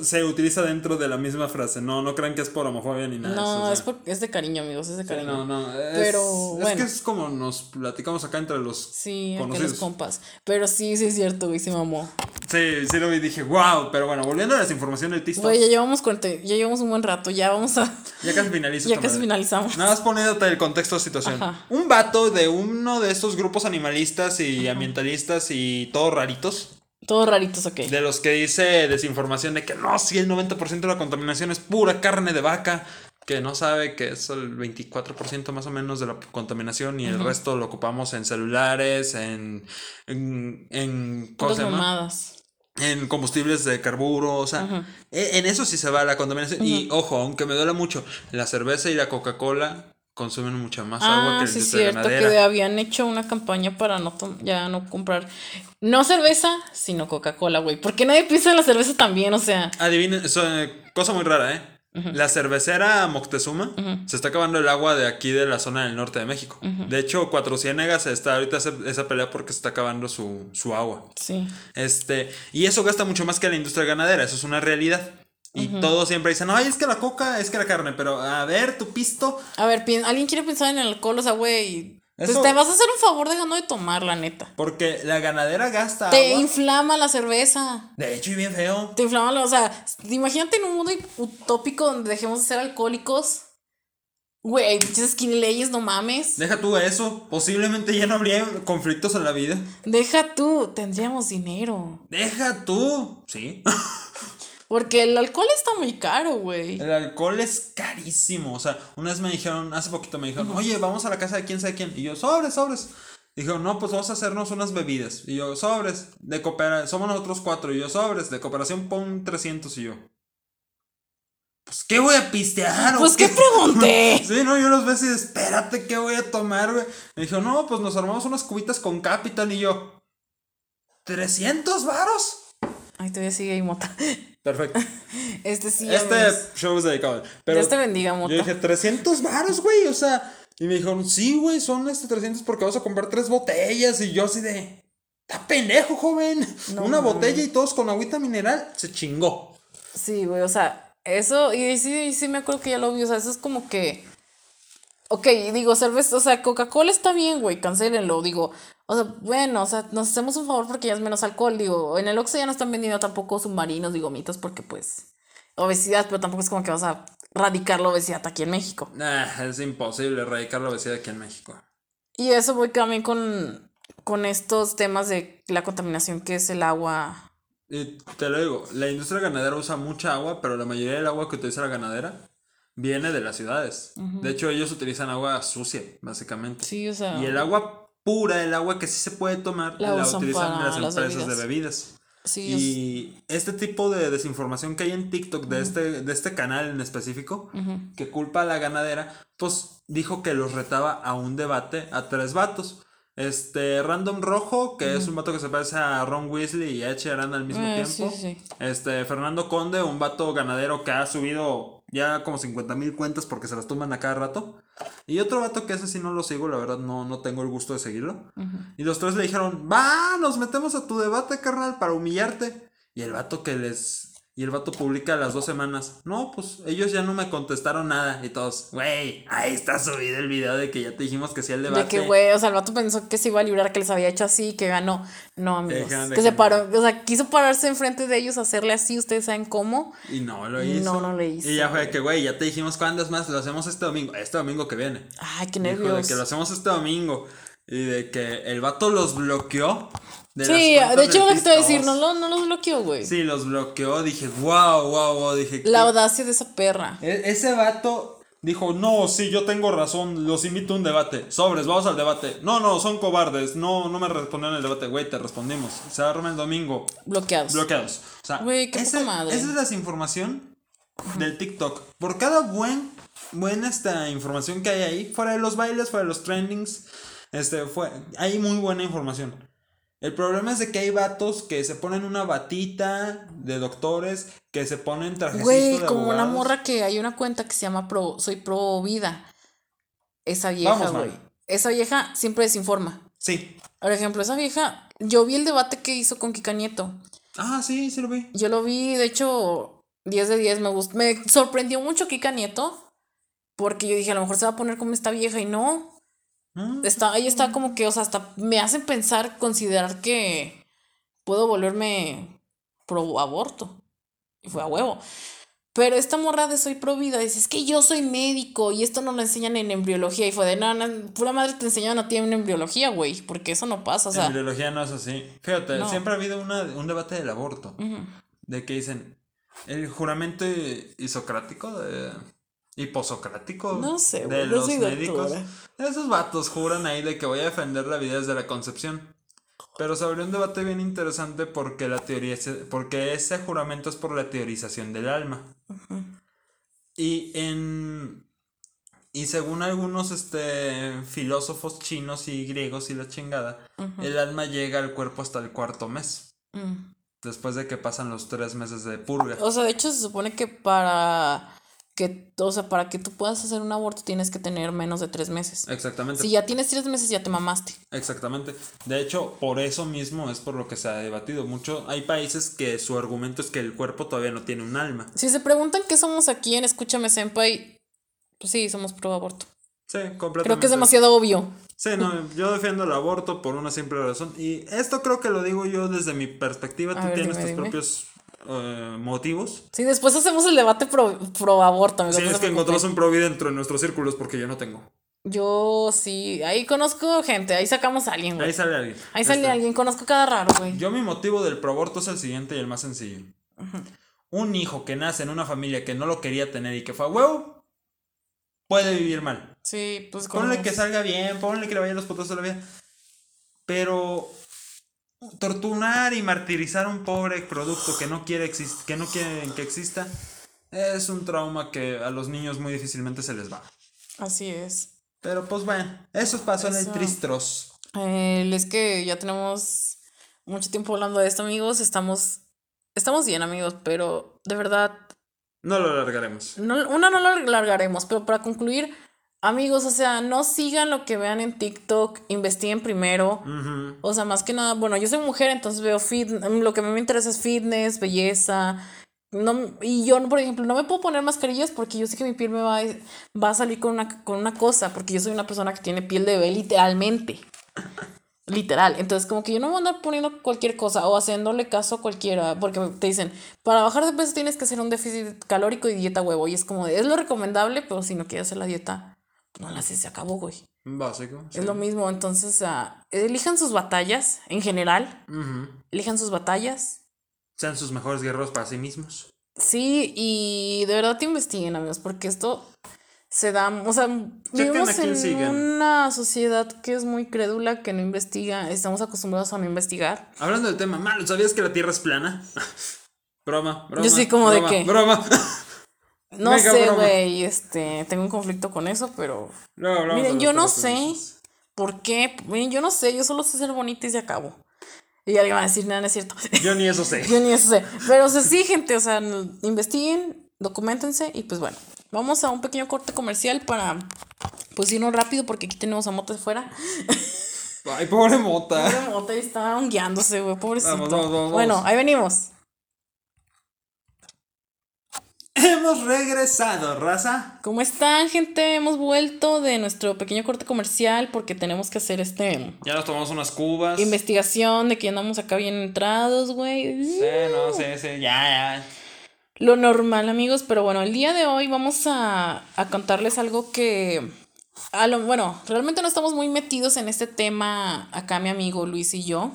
se utiliza dentro de la misma frase. No, no crean que es por homofobia ni nada. eso, No, o sea. es, por- es de cariño, amigos, es de Sí, cariño. no, no. Es, Pero, es bueno. que es como nos platicamos acá entre los Sí, conocidos. los compas. Pero sí, sí es cierto, güey, se mamó. Sí, sí lo vi y dije, wow. Pero bueno, volviendo a las informaciones del TikTok. Güey, ya llevamos 40, ya llevamos un buen rato, ya vamos a. Ya casi finalizo. Ya casi finalizamos. Nada más poniéndote el contexto de situación. Ajá. Un vato de uno de estos grupos animalistas y ambientalistas y todos raritos, Todos raritos, ok. de los que dice desinformación de que no, si el 90% de la contaminación es pura carne de vaca, que no sabe que es el 24% más o menos de la contaminación y el resto lo ocupamos en celulares, en, en, en ¿cómo Puras se llama? mamadas. en combustibles de carburo, o sea, e- en eso sí se va la contaminación. Y ojo, aunque me duele mucho, la cerveza y la Coca-Cola consumen mucha más agua Ah, que sí, cierto, ganadera. que habían hecho una campaña para no ya no comprar. No cerveza, sino Coca-Cola, güey. ¿Por qué nadie piensa en la cerveza también? O sea. Adivinen, eso, eh, cosa muy rara, ¿eh? La cervecera Moctezuma se está acabando el agua de aquí de la zona del norte de México. De hecho, Cuatro Ciénegas está ahorita esa pelea porque se está acabando su, su agua. Sí. Este, y eso gasta mucho más que la industria ganadera, eso es una realidad. Y todos siempre dicen, ay, es que la coca, es que la carne, pero a ver, tu pisto, A ver, ¿alguien quiere pensar en el alcohol? O sea, güey. Pues te vas a hacer un favor dejando de tomar, la neta. porque la ganadera gasta Te agua. inflama la cerveza. De hecho, y bien feo. Te inflama, la- o sea, imagínate en un mundo utópico donde dejemos de ser alcohólicos. Güey, pinches skinny leyes, no mames. Deja tú eso. Posiblemente ya no habría conflictos en la vida. Deja tú, tendríamos dinero. Deja tú. Sí. Porque el alcohol está muy caro, güey. El alcohol es carísimo. O sea, una vez me dijeron, hace poquito me dijeron, oye, vamos a la casa de quién sabe quién. Y yo, sobres, sobres. Dijeron, no, pues vamos a hacernos unas bebidas. Y yo, sobres, de cooperación, somos nosotros cuatro. Y yo, sobres, de cooperación pon 300. Y yo, pues, ¿qué voy a pistear? Pues, ¿qué pregunté? Sí, no, yo los ves y espérate, ¿qué voy a tomar, güey? Me dijo, no, pues nos armamos unas cubitas con Capital y yo, ¿300 varos? Ay, todavía sigue ahí, Mota. Perfecto. Este sí. Este ves. show es dedicado. Pero Dios te bendiga, Mota. yo dije, 300 varos, güey, o sea, y me dijeron, sí, güey, son este 300 porque vas a comprar tres botellas y yo así de, está pendejo, joven. No Una botella y todos con agüita mineral, se chingó. Sí, güey, o sea, eso, y sí, sí me acuerdo que ya lo vi, o sea, eso es como que, ok, digo, cerveza, o sea, Coca-Cola está bien, güey, cancélenlo, digo, o sea, bueno, o sea, nos hacemos un favor porque ya es menos alcohol, digo, en el Oxxo ya no están vendiendo tampoco submarinos y gomitas porque, pues, obesidad, pero tampoco es como que vas a radicar la obesidad aquí en México. Nah, es imposible erradicar la obesidad aquí en México. Y eso voy también con, con estos temas de la contaminación que es el agua. Y te lo digo, la industria ganadera usa mucha agua, pero la mayoría del agua que utiliza la ganadera viene de las ciudades. De hecho, ellos utilizan agua sucia, básicamente. Sí, o sea, Y el agua pura, el agua que sí se puede tomar, La la, utilizan las empresas de bebidas. sí, es- Y este tipo de desinformación que hay en TikTok de, este, de este canal en específico, que culpa a la ganadera, pues dijo que los retaba a un debate a tres vatos. Este, Random Rojo, que es un vato que se parece a Ron Weasley y a Ed Sheeran al mismo Eh, tiempo. sí, sí. Este, Fernando Conde, un vato ganadero que ha subido ya como 50 mil cuentas porque se las toman a cada rato. Y otro vato que ese sí no lo sigo, la verdad no, no tengo el gusto de seguirlo. Y los tres le dijeron, va, nos metemos a tu debate, carnal, para humillarte. Y el vato que les... Y el vato publica las dos semanas. No, pues ellos ya no me contestaron nada. Y todos, güey, ahí está subido el video de que ya te dijimos que sí el debate. De que, güey, o sea, el vato pensó que se iba a librar, que les había hecho así, que ganó. No, amigos. Dejan Que se paró, o sea, quiso pararse enfrente de ellos, hacerle así, ustedes saben cómo. Y no lo No, hizo. no lo hizo, Y ya fue que, güey, ya te dijimos cuándo es más, lo hacemos este domingo. Este domingo que viene. Ay, qué Dijo de nervios. que lo hacemos este domingo. Y de que el vato los bloqueó. De Sí, de hecho, lo que te voy a decir, no, lo- no los bloqueó, güey. Sí, los bloqueó. Dije, wow, wow, wow. Dije, La ¿qué? audacia de esa perra. E- ese vato dijo, no, sí, yo tengo razón. Los invito a un debate. Sobres, vamos al debate. No, no, son cobardes. No, no me respondieron el debate. Güey, te respondimos. Se arma el domingo. Bloqueados. Bloqueados. O sea, Güey, qué ese- madre. esa es la desinformación del TikTok. Por cada buen, buena esta información que hay ahí, fuera de los bailes, fuera de los trendings, este, fue, hay muy buena información. El problema es de que hay vatos que se ponen una batita de doctores, que se ponen trajecitos Güey, de como una morra que hay una cuenta que se llama Pro, Soy Pro Vida. Esa vieja, Vamos, güey. Esa vieja siempre desinforma. Sí. Por ejemplo, esa vieja, yo vi el debate que hizo con Kika Nieto. Ah, sí, sí lo vi. Yo lo vi, de hecho, 10 de 10 me gustó. Me sorprendió mucho Kika Nieto. Porque yo dije, a lo mejor se va a poner como esta vieja y no. Ah, Está, ahí está como que, o sea, hasta me hacen pensar, considerar que puedo volverme pro aborto. Y fue a huevo. Pero esta morra de soy pro vida dice, es que yo soy médico y esto no lo enseñan en embriología. Y fue de, no, no, pura madre te enseñaron a ti en embriología, güey, porque eso no pasa, o sea. en biología no es así. Fíjate, No. siempre ha habido una, un debate del aborto. De que dicen, el juramento isocrático de... Hiposocrático No sé, de los médicos. doctora. Esos vatos juran ahí de que voy a defender la vida desde la concepción. Pero se abrió un debate bien interesante porque la teoría porque ese juramento es por la teorización del alma. Y en y según algunos este filósofos chinos y griegos y la chingada, el alma llega al cuerpo hasta el cuarto mes, Mm. después de que pasan los tres meses de purga. O sea, de hecho se supone que para que, o sea, para que tú puedas hacer un aborto tienes que tener menos de tres meses. Exactamente. Si ya tienes tres meses ya te mamaste. Exactamente. De hecho, por eso mismo es por lo que se ha debatido mucho. Hay países que su argumento es que el cuerpo todavía no tiene un alma. Si se preguntan qué somos aquí en Escúchame Senpai, pues sí, somos pro aborto. Sí, completamente. Creo que es demasiado obvio. Sí, no, yo defiendo el aborto por una simple razón. Y esto creo que lo digo yo desde mi perspectiva. A Tú ver, tienes dime, tus dime. propios eh, motivos. Sí, después hacemos el debate pro, pro aborto, amigo. Sí, es que encontramos un pro vida dentro de nuestros círculos porque yo no tengo. Yo sí, ahí conozco gente, ahí sacamos a alguien, güey. Ahí sale alguien. Ahí sale Este, alguien, conozco cada raro, güey. Yo mi motivo del proaborto es el siguiente y el más sencillo. un hijo que nace en una familia que no lo quería tener y que fue a huevo, puede vivir mal. Sí, pues Ponle que salga bien, ponle que le vayan los putos de la vida. Pero torturar y martirizar a un pobre producto que no quiere que no quieren que exista es un trauma que a los niños muy difícilmente se les va. Así es. Pero pues bueno, eso pasó en el Eso. Tristros. Eh, es que ya tenemos mucho tiempo hablando de esto, amigos. Estamos, estamos bien, amigos, pero de verdad, No lo alargaremos. no, una no lo largaremos, pero para concluir, amigos, o sea, no sigan lo que vean en TikTok, investiguen primero. O sea, más que nada, bueno, yo soy mujer, entonces veo fit, lo que a mí me interesa es fitness, belleza. No, y yo, por ejemplo, no me puedo poner mascarillas porque yo sé que mi piel me va, a- va a salir con una, con una cosa, porque yo soy una persona que tiene piel de bebé literalmente. Literal. Entonces, como que yo no voy a andar poniendo cualquier cosa o haciéndole caso a cualquiera, porque te dicen, para bajar de peso tienes que hacer un déficit calórico y dieta huevo. Y es como, de, es lo recomendable, pero si no quieres hacer la dieta, no la haces, se acabó, güey. Básico. sí. Es lo mismo, entonces ah, elijan sus batallas en general, elijan elijan sus batallas. Sean sus mejores guerreros para sí mismos. Sí, y de verdad te investiguen, amigos, porque esto se da, o sea, vivimos en siguen. una sociedad que es muy crédula, que no investiga, estamos acostumbrados a no investigar. Hablando del tema malo, ¿sabías que la Tierra es plana? broma, broma. Yo sí, como de broma, que- Broma. No Mega sé, güey, este, tengo un conflicto con eso, pero Luego hablamos miren, yo no sé por qué, miren, yo no sé, yo solo sé ser bonita y se acabó. Y alguien va a decir, nada, no es cierto. Yo ni eso sé. Yo ni eso sé. Pero o sea, sí, gente, o sea, investiguen, documentense y pues bueno, vamos a un pequeño corte comercial para pues irnos rápido porque aquí tenemos a Mota afuera. Ay, pobre mota. Pobre Mota está hongueándose, güey, pobrecito. Vamos, vamos, vamos, Bueno, ahí venimos. Hemos regresado, raza. ¿Cómo están, gente? Hemos vuelto de nuestro pequeño corte comercial porque tenemos que hacer este Ya nos tomamos unas cubas. investigación de que andamos acá bien entrados, güey. Sí, no, sí, sí, ya, ya. Lo normal, amigos, pero bueno, el día de hoy vamos a, a contarles algo que, a lo, bueno, realmente no estamos muy metidos en este tema acá mi amigo Luis y yo,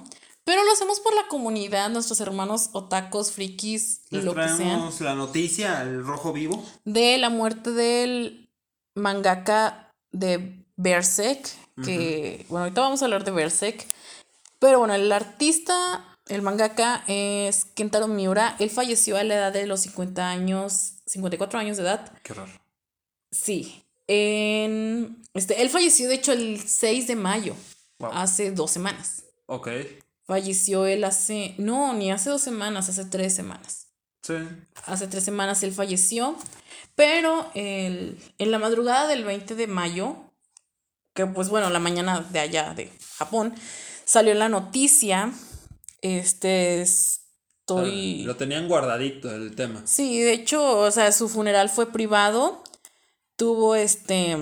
pero lo hacemos por la comunidad, nuestros hermanos otacos, frikis y Les lo que sean, traemos la noticia, el rojo vivo. de la muerte del mangaka de Berserk, que, bueno, ahorita vamos a hablar de Berserk, pero bueno, el artista, el mangaka es Kentaro Miura. Él falleció a la edad de los 50 años, 54 años de edad. Qué raro. Sí. En, este, él falleció, de hecho, el 6 de mayo, Wow. hace dos semanas. Ok. Falleció él hace, no, ni hace dos semanas, hace tres semanas. Sí. Hace tres semanas él falleció, pero el- en la madrugada del 20 de mayo, que pues bueno, la mañana de allá de Japón, salió la noticia, este, estoy... Lo tenían guardadito el tema. Sí, de hecho, o sea, su funeral fue privado, tuvo este...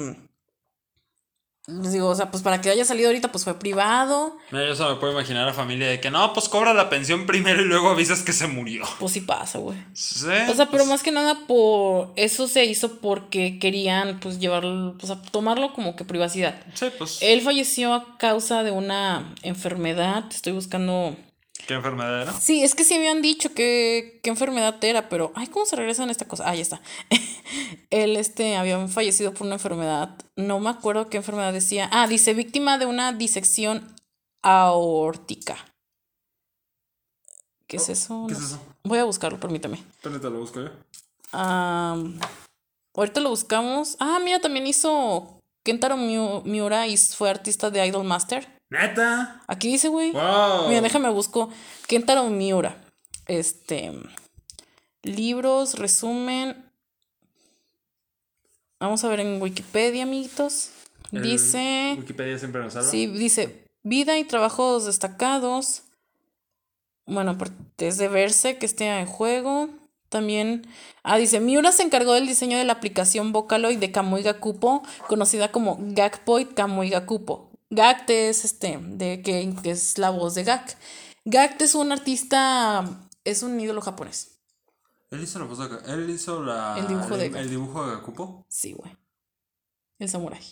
Les digo, o sea, pues para que haya salido ahorita, pues fue privado, Mira, yo solo me puedo imaginar a la familia de que no, pues cobra la pensión primero y luego avisas que se murió. pues sí pasa, güey. Sí. O sea, pero pues, más que nada por eso se hizo porque querían pues llevarlo, pues a tomarlo como que privacidad. Sí, pues. Él falleció a causa de una enfermedad, estoy buscando... ¿Qué enfermedad era? Sí, es que sí habían dicho que qué enfermedad era, pero ay, ¿cómo se regresan esta cosa? Ah, ya está. Él este había fallecido por una enfermedad, no me acuerdo qué enfermedad decía. Ah, dice víctima de una disección aórtica. ¿Qué es eso? Oh, ¿Qué No es eso? Voy a buscarlo, permítame. Ahorita lo busco yo. Am, ahorita lo buscamos. Ah, mira, también hizo Kentaro Miu- Miura y fue artista de Idol Master. ¿Neta? Aquí dice, güey. ¡Wow! Mira, déjame busco. Kentaro Miura. Este. Libros, resumen. Vamos a ver en Wikipedia, amiguitos. El Dice. Wikipedia siempre nos salva. Sí, dice vida y trabajos destacados. Bueno, es de verse que esté en juego. También, ah, dice, Miura se encargó del diseño de la aplicación Vocaloid de Kamui Gakupo, conocida como Gakpoid Kamui Gakupo. Gact es este, de que, que es la voz de Gak. Gact es un artista, es un ídolo japonés. Él hizo la voz de Él hizo la. El dibujo de el, dibujo de Gakupo. Sí, güey. El samurai.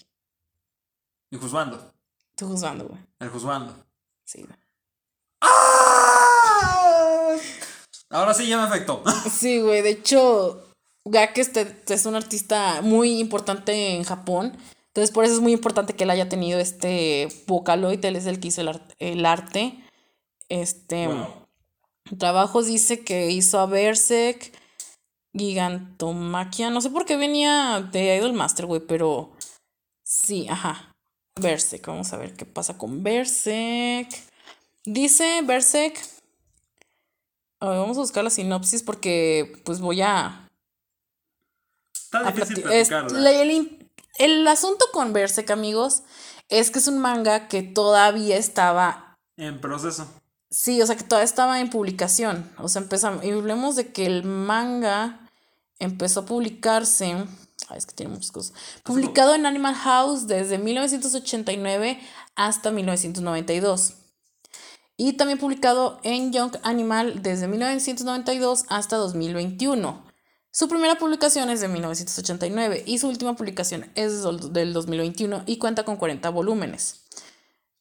Y Juzbando. Estoy juzgando, güey. El Juzbando. Sí, güey. ¡Ah! Ahora sí ya me afectó. Sí, güey. De hecho, Gak este, es un artista muy importante en Japón. Entonces, por eso es muy importante que él haya tenido este Vocaloid. Él es el que hizo el, arte. Este. Trabajos dice que hizo a Berserk, Gigantomaquia. No sé por qué venía de Idol Master, güey, pero. Sí, ajá. Berserk. Vamos a ver qué pasa con Berserk. Dice Berserk. vamos a buscar la sinopsis porque pues voy a... Está difícil el, el, asunto con Berserk, amigos, es que es un manga que todavía estaba... En proceso. Sí, o sea que todavía estaba en publicación. O sea, empezamos... Y hablemos de que el manga empezó a publicarse... Ay, es que tiene muchas cosas. Publicado en Animal House desde 1989 hasta 1992 y también publicado en Young Animal desde 1992 hasta 2021. Su primera publicación es de 1989 y su última publicación es del 2021 y cuenta con 40 volúmenes.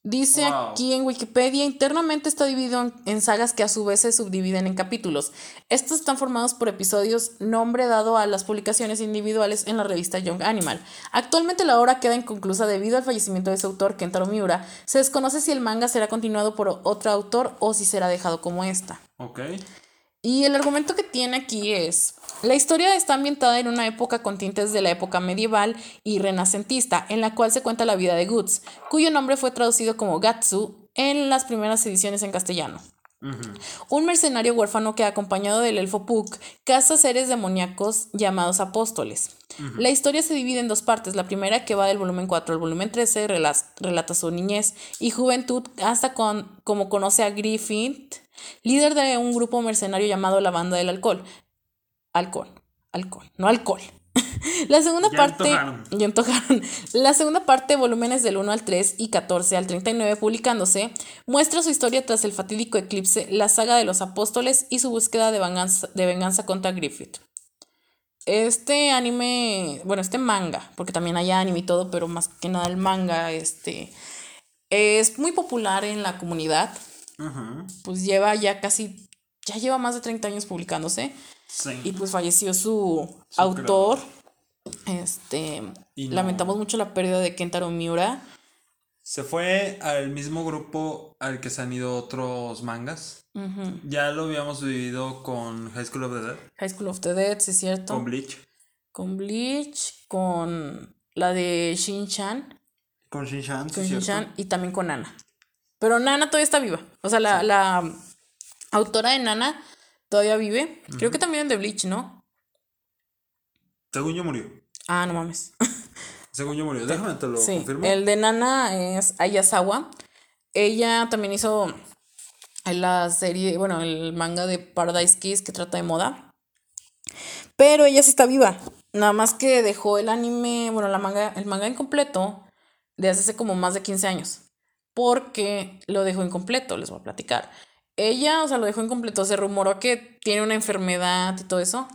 Dice aquí en Wikipedia, internamente está dividido en sagas que a su vez se subdividen en capítulos. Estos están formados por episodios, nombre dado a las publicaciones individuales en la revista Young Animal. Actualmente la obra queda inconclusa debido al fallecimiento de su autor, Kentaro Miura. Se desconoce si el manga será continuado por otro autor o si será dejado como esta. Ok. Y el argumento que tiene aquí es, la historia está ambientada en una época con tintes de la época medieval y renacentista, en la cual se cuenta la vida de Guts, cuyo nombre fue traducido como Gatsu en las primeras ediciones en castellano. Un mercenario huérfano que, acompañado del elfo Puck, caza seres demoníacos llamados apóstoles. La historia se divide en dos partes. La primera, que va del volumen 4 al volumen 13, relata su niñez y juventud hasta con, como conoce a Griffith, líder de un grupo mercenario llamado la Banda del Alcohol. Alcohol, alcohol, no alcohol. La segunda parte. La segunda parte, volúmenes del 1 al 3 y 14 al 39, publicándose, muestra su historia tras el fatídico eclipse, la saga de los apóstoles y su búsqueda de venganza, de venganza contra Griffith. Este anime, bueno, este manga, porque también hay anime y todo, pero más que nada el manga, este, es muy popular en la comunidad. Pues lleva ya casi, ya lleva más de 30 años publicándose. Y pues falleció su, autor. Este, lamentamos mucho la pérdida de Kentaro Miura. Se fue al mismo grupo al que se han ido otros mangas. Ya lo habíamos vivido con High School of the Dead. High School of the Dead, sí es cierto. Con Bleach. Con Bleach, con la de Shin-Chan. Con Shin-Chan, Con Shin-Chan y también con Nana. Pero Nana todavía está viva. O sea, la, la autora de Nana todavía vive. Creo que también en The Bleach, ¿no? Según yo murió. Ah, no mames. Según yo murió. Déjame te lo sí. confirmo. El de Nana es Ayasawa. Ella también hizo la serie, bueno, el manga de Paradise Kiss que trata de moda. Pero ella sí está viva. Nada más que dejó el anime, bueno, la manga, el manga incompleto de hace como más de 15 años. Porque lo dejó incompleto, les voy a platicar. Ella, o sea, lo dejó incompleto. Se rumoró que tiene una enfermedad y todo eso.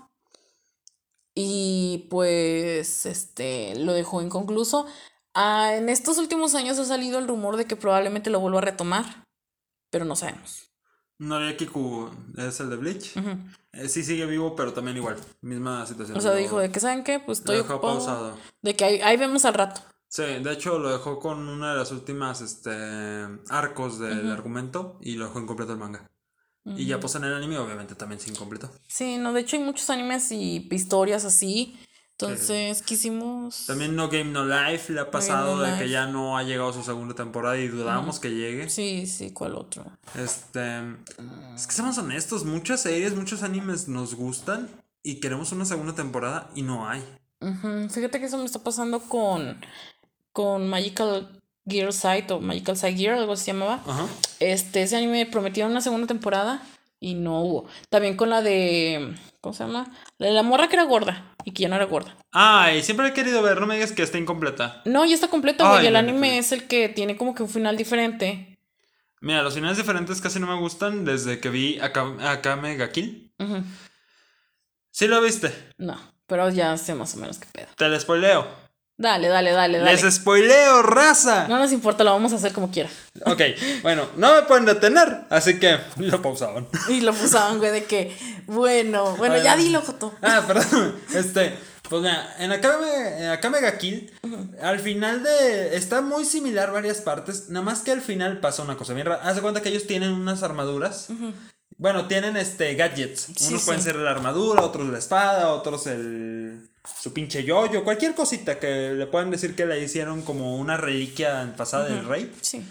Y pues, este, lo dejó inconcluso. Ah, en estos últimos años ha salido el rumor de que probablemente lo vuelva a retomar. Pero no sabemos. Kiku es el de Bleach. Eh, sí sigue vivo, pero también igual. Misma situación. O sea, dijo de que, ¿saben qué? Pues estoy pausado. De que ahí, ahí vemos al rato. Sí, de hecho lo dejó con una de las últimas este, arcos del argumento y lo dejó incompleto el manga. Y ya pues en el anime obviamente también sin incompleto. Sí, no, de hecho hay muchos animes y historias así. Entonces quisimos... También No Game No Life le ha pasado de que ya no ha llegado su segunda temporada y dudamos que llegue. Sí, sí, ¿cuál otro? Este... Es que seamos honestos, muchas series, muchos animes nos gustan y queremos una segunda temporada y no hay. Fíjate que eso me está pasando con con Magical Gear Side o Magical Side Gear, algo se llamaba. Este, ese anime prometieron una segunda temporada y no hubo. También con la de. ¿Cómo se llama? La de la morra que era gorda y que ya no era gorda. Ay, siempre he querido ver, no me digas que está incompleta. No, ya está completo, güey. El anime es el que tiene como que un final diferente. Mira, los finales diferentes casi no me gustan desde que vi Akame ga Kill. ¿Sí lo viste? No, pero ya sé más o menos qué pedo. Te lo spoileo. Dale, dale, dale, dale. Les spoileo, raza. No nos importa, lo vamos a hacer como quiera. Ok, bueno, no me pueden detener, así que lo pausaban. Y lo pusaban, güey, de que, bueno, bueno, ya dilo, Joto. Ah, perdón. Este, pues mira, en Akame, en Akame ga Kill, al final de. Está muy similar varias partes. Nada más que al final pasa una cosa bien rara. Haz de cuenta que ellos tienen unas armaduras. Bueno, tienen este gadgets. Sí, Unos pueden ser la armadura, otros la espada, otros el. Su pinche yoyo, cualquier cosita que le puedan decir que le hicieron como una reliquia pasada del rey. Sí.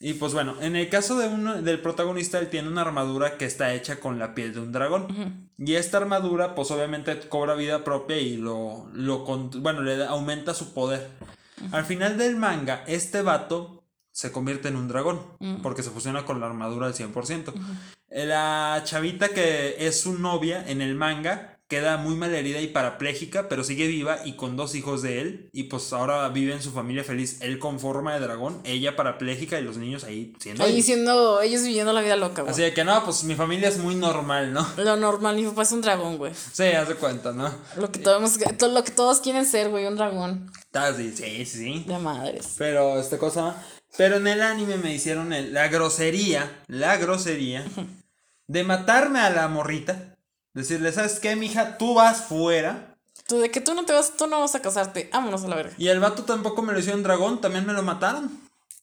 Y pues bueno, en el caso de uno, del protagonista, él tiene una armadura que está hecha con la piel de un dragón. Y esta armadura, pues obviamente cobra vida propia y lo, lo bueno, le aumenta su poder. Al final del manga, este vato se convierte en un dragón, porque se fusiona con la armadura al 100%. La chavita que es su novia en el manga queda muy malherida y parapléjica, pero sigue viva y con dos hijos de él. Y pues ahora vive en su familia feliz. Él con forma de dragón, ella parapléjica y los niños ahí siendo. Ahí siendo, ellos viviendo la vida loca, güey. Así de que no, pues mi familia es muy normal, ¿no? Lo normal, mi papá es un dragón, güey. Sí, haz de cuenta, ¿no? Lo que todos, todo lo que todos quieren ser, güey, un dragón. Sí, sí, sí. De madres. Pero, esta cosa. Pero en el anime me hicieron el- la grosería, la grosería de matarme a la morrita. Decirle, ¿sabes qué, mija? Tú vas fuera. Tú, de que tú no te vas, tú no vas a casarte. Vámonos a la verga. Y el vato tampoco me lo hicieron dragón, también me lo mataron.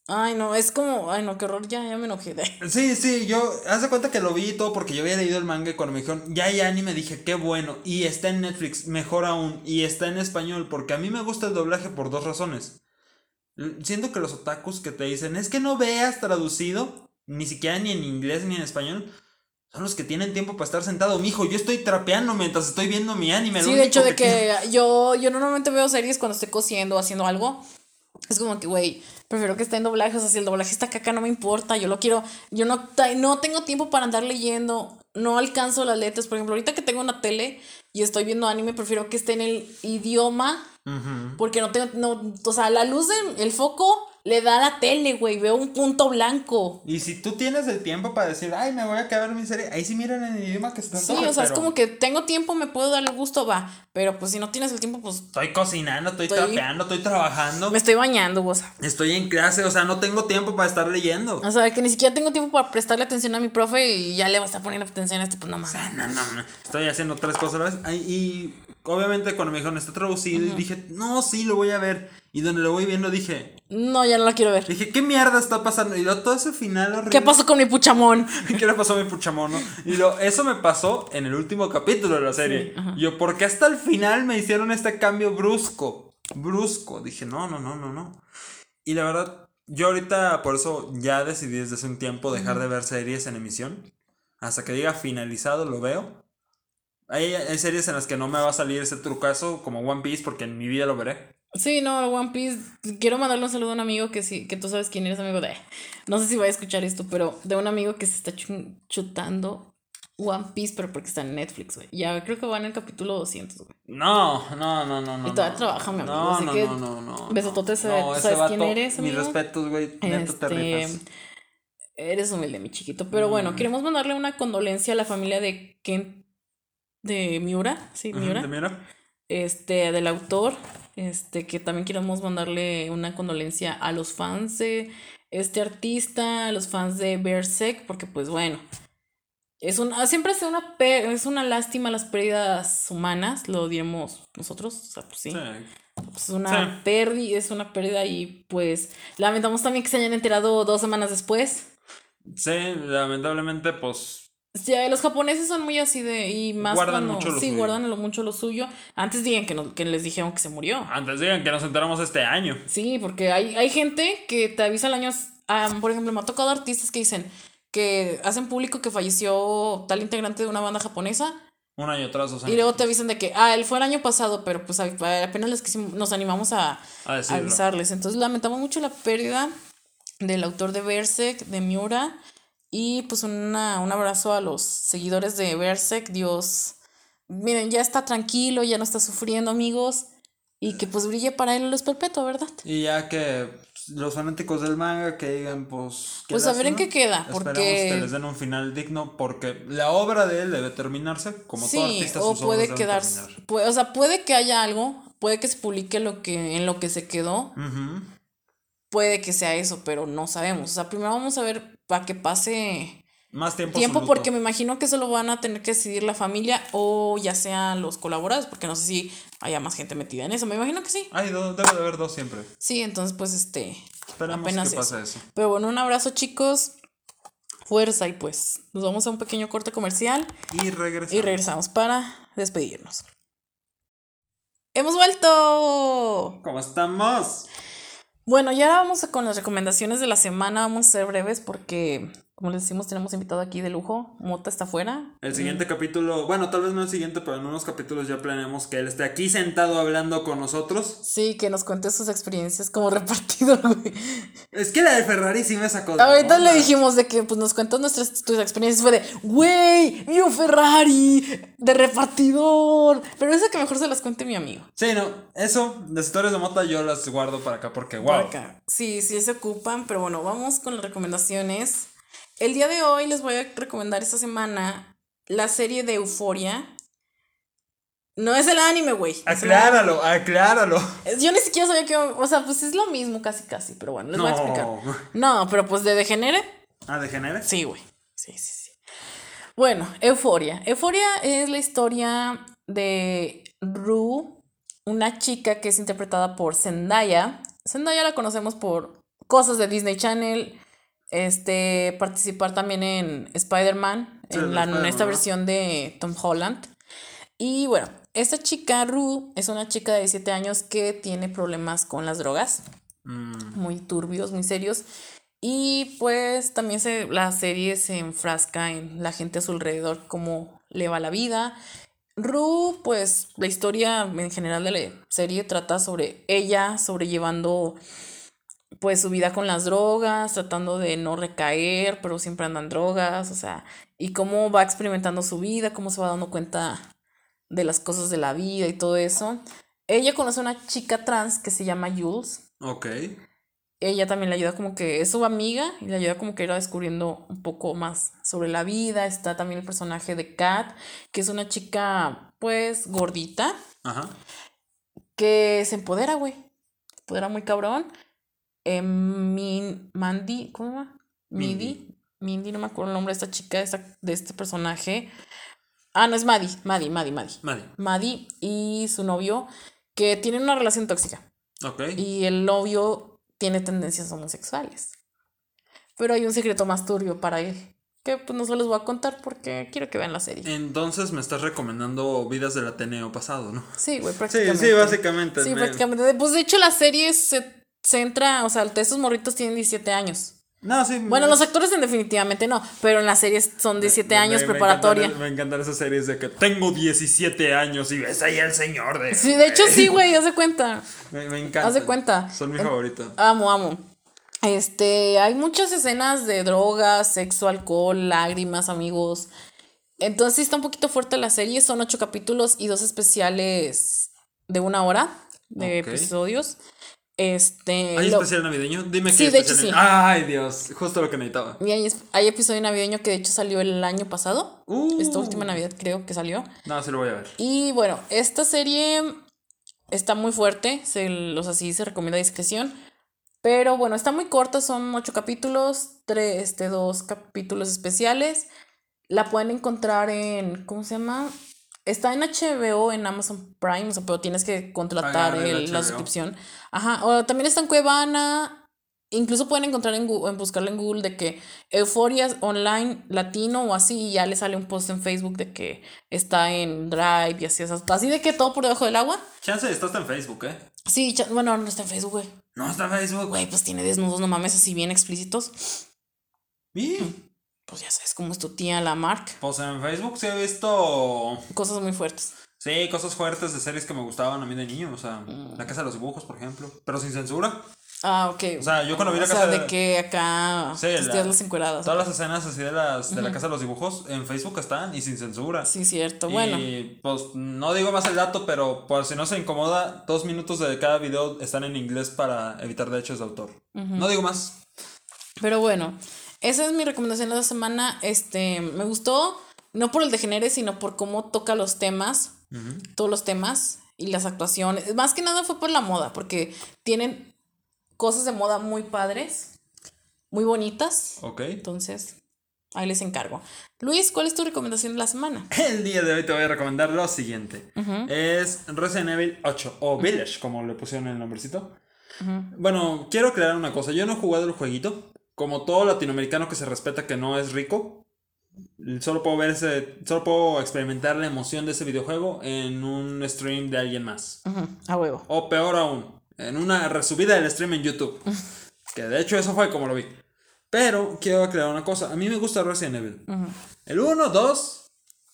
Ay, no, es como, ay, no, qué horror, ya, ya me enojé. Sí, sí, yo, haz de cuenta que lo vi y todo porque yo había leído el manga y cuando me dijeron, ya hay anime, dije, qué bueno. Y está en Netflix, mejor aún. Y está en español porque a mí me gusta el doblaje por dos razones. Siento que los otakus que te dicen, es que no veas traducido, ni siquiera ni en inglés ni en español, son los que tienen tiempo para estar sentado. Mijo, yo estoy trapeando mientras estoy viendo mi anime. Sí, de hecho, de que yo, yo normalmente veo series cuando estoy cosiendo o haciendo algo. Es como que, güey, prefiero que esté en doblaje. O sea, si el doblaje está caca, no me importa. Yo lo quiero. Yo no, no tengo tiempo para andar leyendo. No alcanzo las letras. Por ejemplo, ahorita que tengo una tele y estoy viendo anime, prefiero que esté en el idioma. Ujú. Porque no tengo. No, o sea, la luz del foco le da la tele, güey. Veo un punto blanco. Y si tú tienes el tiempo para decir, ay, me voy a quedar mi serie, ahí sí miran en el idioma que está Sí, o sea, es como que tengo tiempo, me puedo dar el gusto, va. Pero pues si no tienes el tiempo, pues Estoy cocinando, estoy, Estoy- trapeando, estoy trabajando. me estoy bañando, vos. Estoy en clase, o sea, no tengo tiempo para estar leyendo. O sea, que ni siquiera tengo tiempo para prestarle atención a mi profe y ya le va a estar poniendo atención a este, pues no mames. No, no, no. Estoy haciendo tres cosas a la vez. Ay, Y obviamente cuando me dijeron, está traducido, y dije, no, sí, lo voy a ver. Y donde lo voy viendo dije, No, ya no la quiero ver. dije, ¿qué mierda está pasando? Y luego todo ese final horrible. ¿Qué pasó con mi puchamón? ¿Qué le pasó a mi puchamono? Y lo, eso me pasó en el último capítulo de la serie. Yo, ¿por qué hasta el final me hicieron este cambio brusco? Brusco. Dije, no, no, no, no, no. Y la verdad, yo ahorita por eso ya decidí desde hace un tiempo dejar de ver series en emisión. Hasta que diga finalizado lo veo. Hay, hay series en las que no me va a salir ese trucazo como One Piece porque en mi vida lo veré. Sí, no, One Piece. Quiero mandarle un saludo a un amigo que sí, que tú sabes quién eres amigo de. No sé si va a escuchar esto, pero de un amigo que se está chu- chutando One Piece, pero porque está en Netflix, güey. Ya creo que va en el capítulo 200, güey. No, no, no, no, no. Y todavía no. trabaja, mi amigo, No, así no, que no, no, no. besototes, no, ¿sabes quién eres, Mis amigo? respetos, güey. Este. Eres humilde, mi chiquito. Pero bueno, queremos mandarle una condolencia a la familia de Ken. De Miura, sí, Miura. ¿te mira? Este, del autor. Este, que también queremos mandarle una condolencia a los fans de este artista, a los fans de Berserk, porque pues bueno. Es una, siempre es una, es una lástima las pérdidas humanas, lo diremos nosotros, o sea, pues sí. Sí. Pues es una Sí. pérdida, es una pérdida y pues lamentamos también que se hayan enterado dos semanas después. Sí, lamentablemente, pues. Sí, los japoneses son muy así de y más Guardan cuando mucho lo sí suyo. guardan lo, mucho lo suyo. Antes digan que, no- que les dijeron que se murió. Antes digan que nos enteramos este año. Sí, porque hay, hay gente que te avisa al año. ah, por ejemplo, me ha tocado artistas que dicen que hacen público que falleció tal integrante de una banda japonesa Un año atrás, dos y años. luego te avisan de que, ah, él fue el año pasado, pero pues apenas les quisimos- nos animamos a, A avisarles. Entonces lamentamos mucho la pérdida del autor de Berserk, de Miura. Y pues una, un abrazo a los seguidores de Berserk. Dios, miren, ya está tranquilo, ya no está sufriendo, amigos. Y que pues brille para él el luz perpetuo, ¿verdad? Y ya que pues, los fanáticos del manga que digan, pues. qué Pues a ver en qué queda, Esperamos porque- que les den un final digno, porque la obra de él debe terminarse, como todo Sí, artista o sus puede quedarse. o sea, puede que haya algo puede que se publique lo que, en lo que se quedó. Puede que sea eso, pero no sabemos. O sea, primero vamos a ver para que pase más tiempo. Tiempo porque me imagino que eso lo van a tener que decidir la familia o ya sean los colaboradores, porque no sé si haya más gente metida en eso. Me imagino que sí. Ay, debe de haber dos siempre. Sí, entonces pues este... Esperemos apenas que pase eso. Pero bueno, un abrazo chicos. Fuerza y pues nos vamos a un pequeño corte comercial. Y regresamos. Y regresamos para despedirnos. ¡Hemos vuelto! ¿Cómo estamos? Bueno, ya vamos con las recomendaciones de la semana. Vamos a ser breves porque como les decimos, tenemos invitado aquí de lujo. Mota está afuera. El siguiente capítulo, bueno, tal vez no el siguiente, pero en unos capítulos ya planeamos que él esté aquí sentado hablando con nosotros. Sí, que nos cuente sus experiencias como repartidor, güey. Es que la de Ferrari sí me sacó de Ahorita le dijimos de que pues nos cuentas nuestras tus experiencias. Fue de, güey, mi Ferrari de repartidor. Pero eso que mejor se las cuente mi amigo. Sí, no, eso, las historias de Mota yo las guardo para acá porque, wow. Sí, sí se ocupan, pero bueno, vamos con las recomendaciones. El día de hoy les voy a recomendar esta semana la serie de Euforia. No es el anime, güey. Acláralo, acláralo. Yo ni siquiera sabía que. O sea, pues es lo mismo, casi, casi. Pero bueno, les voy a explicar. No, pero pues de Degenere. ¿Ah, Degenere? Sí, güey. Sí, sí, sí. Bueno, Euforia. Euforia es la historia de Rue, una chica que es interpretada por Zendaya. Zendaya la conocemos por cosas de Disney Channel este, participar también en Spider-Man, en, la, esta versión de Tom Holland. Y bueno, esta chica, Rue, es una chica de 17 años que tiene problemas con las drogas. Mm. Muy turbios, muy serios. Y pues también se, la serie se enfrasca en la gente a su alrededor, cómo le va la vida. Rue, pues la historia en general de la serie trata sobre ella sobrellevando pues su vida con las drogas, tratando de no recaer, pero siempre andan drogas, o sea, y cómo va experimentando su vida, cómo se va dando cuenta de las cosas de la vida y todo eso. Ella conoce a una chica trans que se llama Jules. Ok. Ella también le ayuda como que es su amiga y le ayuda como que ir descubriendo un poco más sobre la vida. Está también el personaje de Kat, que es una chica pues gordita. Ajá. Que se empodera, güey. Se empodera muy cabrón Em, Mandy, ¿cómo se llama? Midi. Mindy, no me acuerdo el nombre de esta chica, de, este personaje. Ah, no, es Maddie, Maddie, Maddie, Maddie. Maddie. Maddie y su novio, que tienen una relación tóxica. Ok. Y el novio tiene tendencias homosexuales. Pero hay un secreto más turbio para él. Que pues no se los voy a contar porque quiero que vean la serie. Entonces me estás recomendando Vidas del Ateneo pasado, ¿no? Sí, güey, prácticamente. Sí, sí, básicamente. Sí, prácticamente. Pues de hecho la serie se se entra, o sea, estos morritos tienen 17 años. No, sí. Bueno, los actores definitivamente no, pero en las series son 17 años preparatoria. Me encantan, esas series de que tengo 17 años y ves ahí el señor de... Sí, de hecho sí, güey, haz de cuenta. Me, me encanta. Haz de cuenta. Son mi favorita. Amo, amo. Este, hay muchas escenas de drogas, sexo, alcohol, lágrimas, amigos. Entonces está un poquito fuerte la serie, son ocho capítulos y dos especiales de una hora de episodios. Este. ¿Hay especial navideño? Dime sí, de hecho sí. Ay, Dios, justo lo que necesitaba. Y hay, episodio navideño que de hecho salió el año pasado. Uh. Esta última Navidad creo que salió. No, se lo voy a ver. Y bueno, esta serie está muy fuerte. Se, los así se recomienda discreción. Pero bueno, está muy corta, son ocho capítulos, tres, este, dos capítulos especiales. La pueden encontrar en. ¿Cómo se llama? Está en HBO, en Amazon Prime, o sea, pero tienes que contratar la suscripción. Ajá, o también está en Cuevana. Incluso pueden encontrar en, Google, en buscarlo en Google de que Euphoria Online Latino o así, y ya le sale un post en Facebook de que está en Drive y así, así de que todo por debajo del agua. Chance, está hasta en Facebook, ¿eh? Sí, bueno, no está en Facebook, güey. No está en Facebook. Güey, pues tiene desnudos, no mames, así bien explícitos. ¿Y? Pues ya sabes cómo es tu tía, la Mark. Pues en Facebook sí he visto. Cosas muy fuertes. Sí, cosas fuertes de series que me gustaban a mí de niño. O sea, mm. La Casa de los Dibujos, por ejemplo. Pero sin censura. Ah, ok. O sea, yo cuando vi la casa. O sea, de que acá. Sí, las encueradas. Todas las escenas así de, las, de la Casa de los Dibujos en Facebook están y sin censura. Sí, cierto. Bueno. Y pues no digo más el dato, pero por si no se incomoda, dos minutos de cada video están en inglés para evitar derechos de autor. No digo más. Pero bueno. Esa es mi recomendación de la semana. Este, me gustó, no por el de genere, sino por cómo toca los temas, todos los temas. y las actuaciones. Más que nada fue por la moda, porque tienen cosas de moda muy padres, muy bonitas. Ok. Entonces, ahí les encargo. Luis, ¿cuál es tu recomendación de la semana? El día de hoy te voy a recomendar lo siguiente. Es Resident Evil 8 o Village, como le pusieron el nombrecito. Bueno, quiero aclarar una cosa. Yo no he jugado el jueguito. Como todo latinoamericano que se respeta que no es rico. Solo puedo ver ese, solo puedo experimentar la emoción de ese videojuego en un stream de alguien más. Ujú, A huevo. O peor aún, en una resubida del stream en YouTube. que de hecho eso fue como lo vi. Pero quiero aclarar una cosa. A mí me gusta Resident Evil. El 1, 2,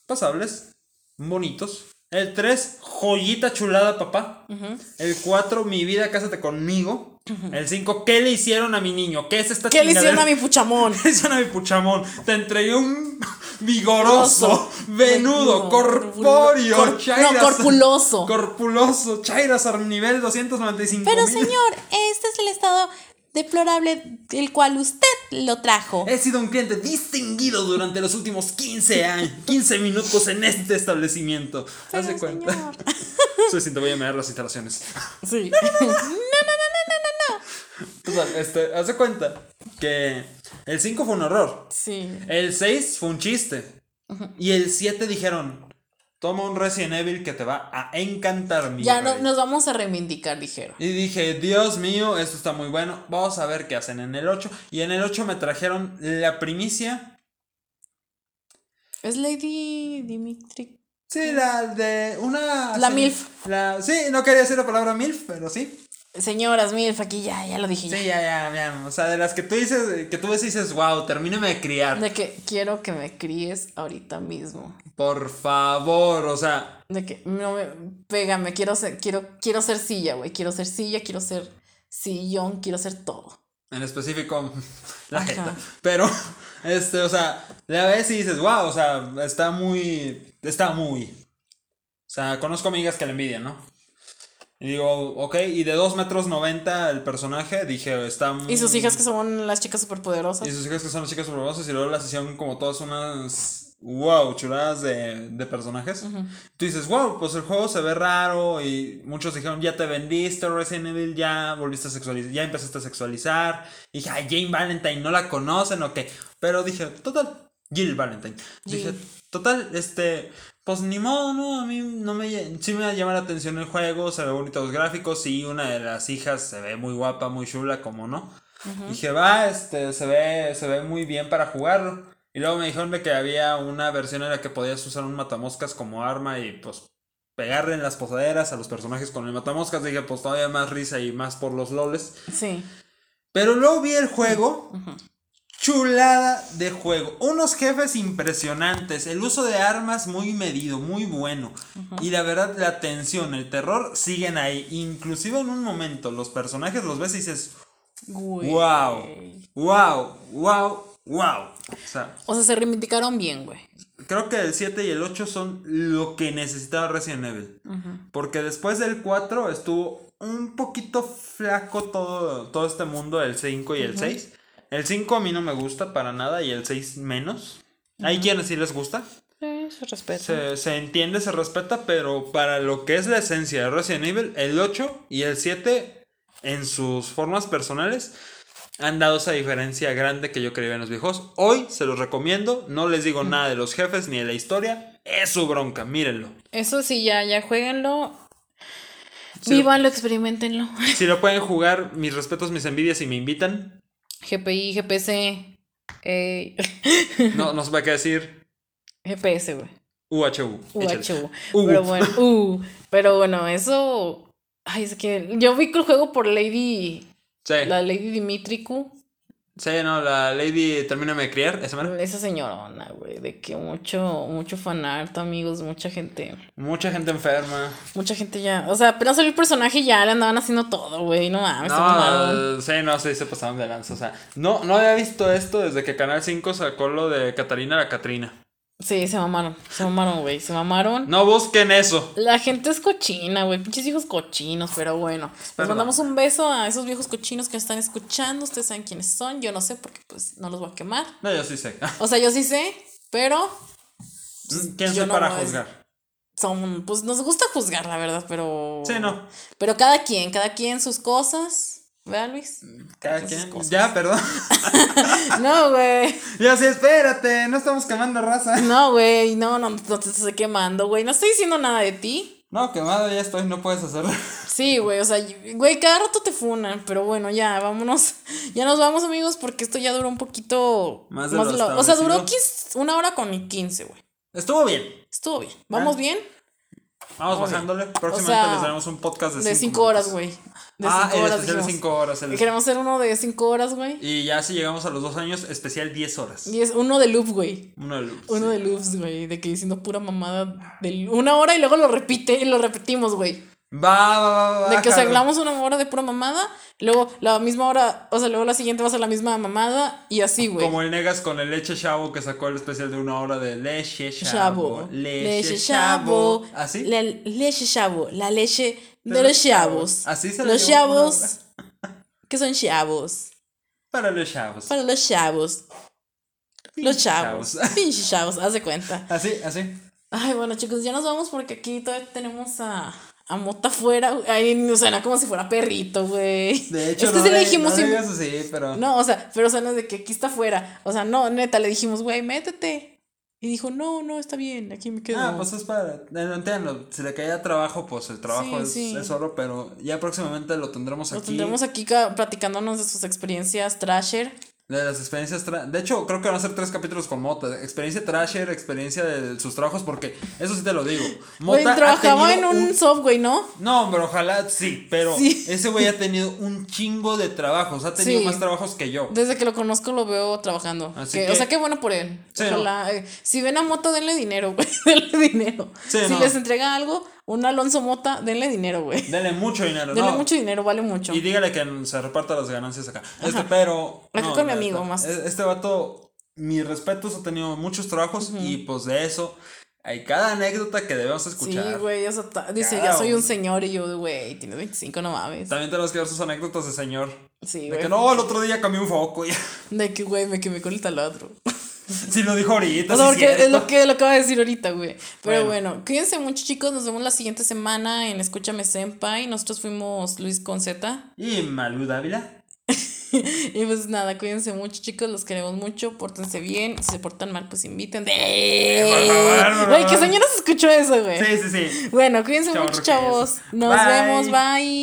pasables, bonitos. El 3, joyita chulada, papá. El 4, mi vida, cásate conmigo. El 5, ¿qué le hicieron a mi niño? ¿Qué es esta ¿Qué le hicieron a mi puchamón? ¿Qué le hicieron a mi puchamón? Te entregué un vigoroso, Venudo, corpóreo, Cor- no, corpuloso. Corpuloso, Chairas a nivel 295 Pero señor, este es el estado deplorable del cual usted lo trajo. He sido un cliente distinguido durante los últimos 15 años, 15 minutos en este establecimiento. Haz de Pero, cuenta. señor. Soy sin te voy a mirar las instalaciones. Sí. Total, este, haz de cuenta que el 5 fue un horror. Sí. El 6 fue un chiste. Y el 7 dijeron, toma un Resident Evil que te va a encantar, mi Ya no, rey". nos vamos a reivindicar, dijeron. Y dije, Dios mío, esto está muy bueno. Vamos a ver qué hacen en el 8. Y en el 8 me trajeron la primicia. Es Lady Dimitri. Sí, la de una... La sí, MILF. la- sí, no quería decir la palabra MILF, pero sí. Señoras, MILF, aquí ya, ya lo dije. Sí, ya. ya, ya. O sea, de las que tú dices, que tú ves y dices, wow, termíname de criar. De que quiero que me críes ahorita mismo. Por favor, o sea, De que no me pégame, quiero ser, quiero, quiero ser silla, güey. Quiero ser silla, quiero ser sillón, quiero ser todo. en específico, la jeta. Pero, este, o sea, la ves y dices, wow, o sea, está muy, está muy. O sea, conozco amigas que le envidian, ¿no? Y digo, ok, y de 2 metros 90 el personaje, dije, está muy... Y sus hijas que son las chicas superpoderosas. Y sus hijas que son las chicas superpoderosas y luego las hicieron como todas unas wow, chuladas de, de personajes. Tú dices, wow, pues el juego se ve raro y muchos dijeron, ya te vendiste Resident Evil, ya volviste a sexualizar, ya empezaste a sexualizar. Y dije, ay, Jane Valentine, ¿no la conocen o qué? Pero dije, total, Jill Valentine. Dije, total, este, pues ni modo, ¿no? A mí no me, sí me llama la atención el juego, se ve bonitos los gráficos y una de las hijas se ve muy guapa, muy chula, como no. Dije, va, este, se ve, se ve muy bien para jugarlo. Y luego me dijeron de que había una versión en la que podías usar un matamoscas como arma y pues pegarle en las posaderas a los personajes con el matamoscas. Dije, pues todavía más risa y más por los loles. Sí. Pero luego vi el juego. Chulada de juego. Unos jefes impresionantes. El uso de armas muy medido, muy bueno. Y la verdad, la tensión, el terror siguen ahí. Inclusive en un momento, los personajes los ves y dices, Güey. wow, wow, wow, wow. O sea, O sea, se reivindicaron bien, güey. creo que el 7 y el 8 son lo que necesitaba Resident Evil. Porque después del 4 estuvo un poquito flaco todo, todo este mundo, el 5 y el 6. El 5 a mí no me gusta para nada y el 6 menos. Hay quienes sí les gusta. Sí, se respeta. Se, se entiende, se respeta, pero para lo que es la esencia de Resident Evil, el 8 y el 7 en sus formas personales han dado esa diferencia grande que yo creía en los viejos. Hoy se los recomiendo, no les digo nada de los jefes ni de la historia, es su bronca, mírenlo. Eso sí, ya, ya jueguenlo. Sí. Vívanlo, experimentenlo. Si lo pueden jugar, mis respetos, mis envidias y me invitan, GPI, GPC. eh, no, no se va a qué decir GPS, güey. UHU. UHU. Uh. Pero bueno, uh, pero bueno, eso. Ay, es que yo vi que el juego por Lady. Sí, La Lady Dimitriku. Sí, no, la Lady termina de criar, esa manera. Esa señorona, güey. De que mucho, mucho fanart, amigos, mucha gente. Mucha gente enferma. Mucha gente ya. O sea, apenas salió el personaje y ya le andaban haciendo todo, güey. No mames, se. No, sí, no, sí, se pasaron de lanza. O sea, no, no había visto esto desde que Canal 5 sacó lo de Catarina la Catrina. Sí, se mamaron. Se mamaron, güey. Se mamaron. No busquen eso. La gente es cochina, güey. Pinches hijos cochinos, pero bueno. Les mandamos un beso a esos viejos cochinos que nos están escuchando. Ustedes saben quiénes son. Yo no sé porque pues no los voy a quemar. No, yo sí sé. O sea, yo sí sé, pero ¿Quién Yo soy no para juzgar? son, pues nos gusta juzgar, la verdad, pero. Sí, no. Pero cada quien, cada quien sus cosas. ¿Verdad, Luis? Cada sus quien. Ya, perdón. No, güey. ya sí, espérate, no estamos quemando raza. No, güey. No, no, no te estoy quemando, güey. No estoy diciendo nada de ti. No, quemado ya estoy, no puedes hacerlo. Sí, güey, o sea, güey, cada rato te funan, pero bueno, ya, vámonos. Ya nos vamos, amigos, porque esto ya duró un poquito Más de lo lo- O sea, duró establecido. 15 una hora con 15, güey. Estuvo bien. Estuvo bien. ¿Vamos Ah. bien? Vamos bajándole. Próximamente sea, les daremos un podcast de 5 De 5 horas, güey. De Ah, 5 el horas. especial de dijimos. 5 horas. el- Queremos hacer uno de 5 horas, güey. Y ya si llegamos a los 2 años, especial 10 horas. Y es uno de loop, güey. Uno de luz. Uno de loops, güey. De que diciendo pura mamada de una hora y luego lo repite y lo repetimos, güey. Va, va, va, va. De que, o sea, hablamos una hora de pura mamada, luego la misma hora, o sea, luego la siguiente va a ser la misma mamada y así, güey. Como el Negas con el Leche Chavo que sacó el especial de una hora de Leche Chavo. Leche, Chavo. ¿Así? La leche chavo. La leche de, De los chavos. Así se Los chavos. ¿Qué son chavos? Para los chavos. Para los chavos. Los chavos. Pinches chavos, haz de cuenta. Así, así. Ay, bueno, chicos, ya nos vamos porque aquí todavía tenemos a, a Mota afuera. Ay, suena como si fuera perrito, güey. De hecho, es que no, sí le dijimos. no pero. No, o sea, pero suena de que aquí está afuera. O sea, no, neta, le dijimos, güey, métete. Y dijo, no, no, está bien, aquí me quedo. Ah, pues es para. eh, No entiendo. Si le caía trabajo, pues el trabajo Sí, es, sí. es oro, pero ya próximamente lo tendremos Lo aquí. tendremos aquí platicándonos de sus experiencias trasher. De las experiencias. De hecho, creo que van a ser tres capítulos con Mota. Experiencia Trasher, experiencia de sus trabajos, porque eso sí te lo digo. Mota trabajaba en un, Subway, ¿no? No, pero ojalá sí, pero Sí. ese güey ha tenido un chingo de trabajos, ha tenido Sí. más trabajos que yo. Desde que lo conozco lo veo trabajando. Así Que- que- O sea, qué bueno por él. Sí, Ojalá, eh, si ven a Mota, denle dinero, güey. denle dinero. Si no. les entrega algo, un Alonso Mota, denle dinero, güey. Dele mucho dinero, Denle no. mucho dinero, vale mucho. Y dígale que se reparta las ganancias acá. Este, pero. Acá con mi amigo, neta, más. e- Este vato, mis respetos, ha tenido muchos trabajos y pues de eso hay cada anécdota que debemos Sí, escuchar. güey, o sea, ta- dice, Cada ya soy un señor y yo, güey, tienes 25, no mames. También tenemos que ver sus anécdotas de señor. Sí, De güey. que no, el otro día cambié un foco. y- De que, güey, me quemé con el taladro. sí, lo dijo ahorita. Sí porque cierto. es lo que, lo que va a decir ahorita, güey. Pero Bueno. bueno. cuídense mucho, chicos. Nos vemos la siguiente semana en Escúchame Senpai. Nosotros fuimos Luis con Z. Y Malú Dávila. Y pues nada, cuídense mucho, chicos. Los queremos mucho. Pórtense bien. Si se portan mal, pues inviten. De... Por favor, Güey, que favor. señora se escuchó eso, güey. Sí, sí, sí. Bueno, cuídense mucho, chavos. Nos Bye. vemos. Bye.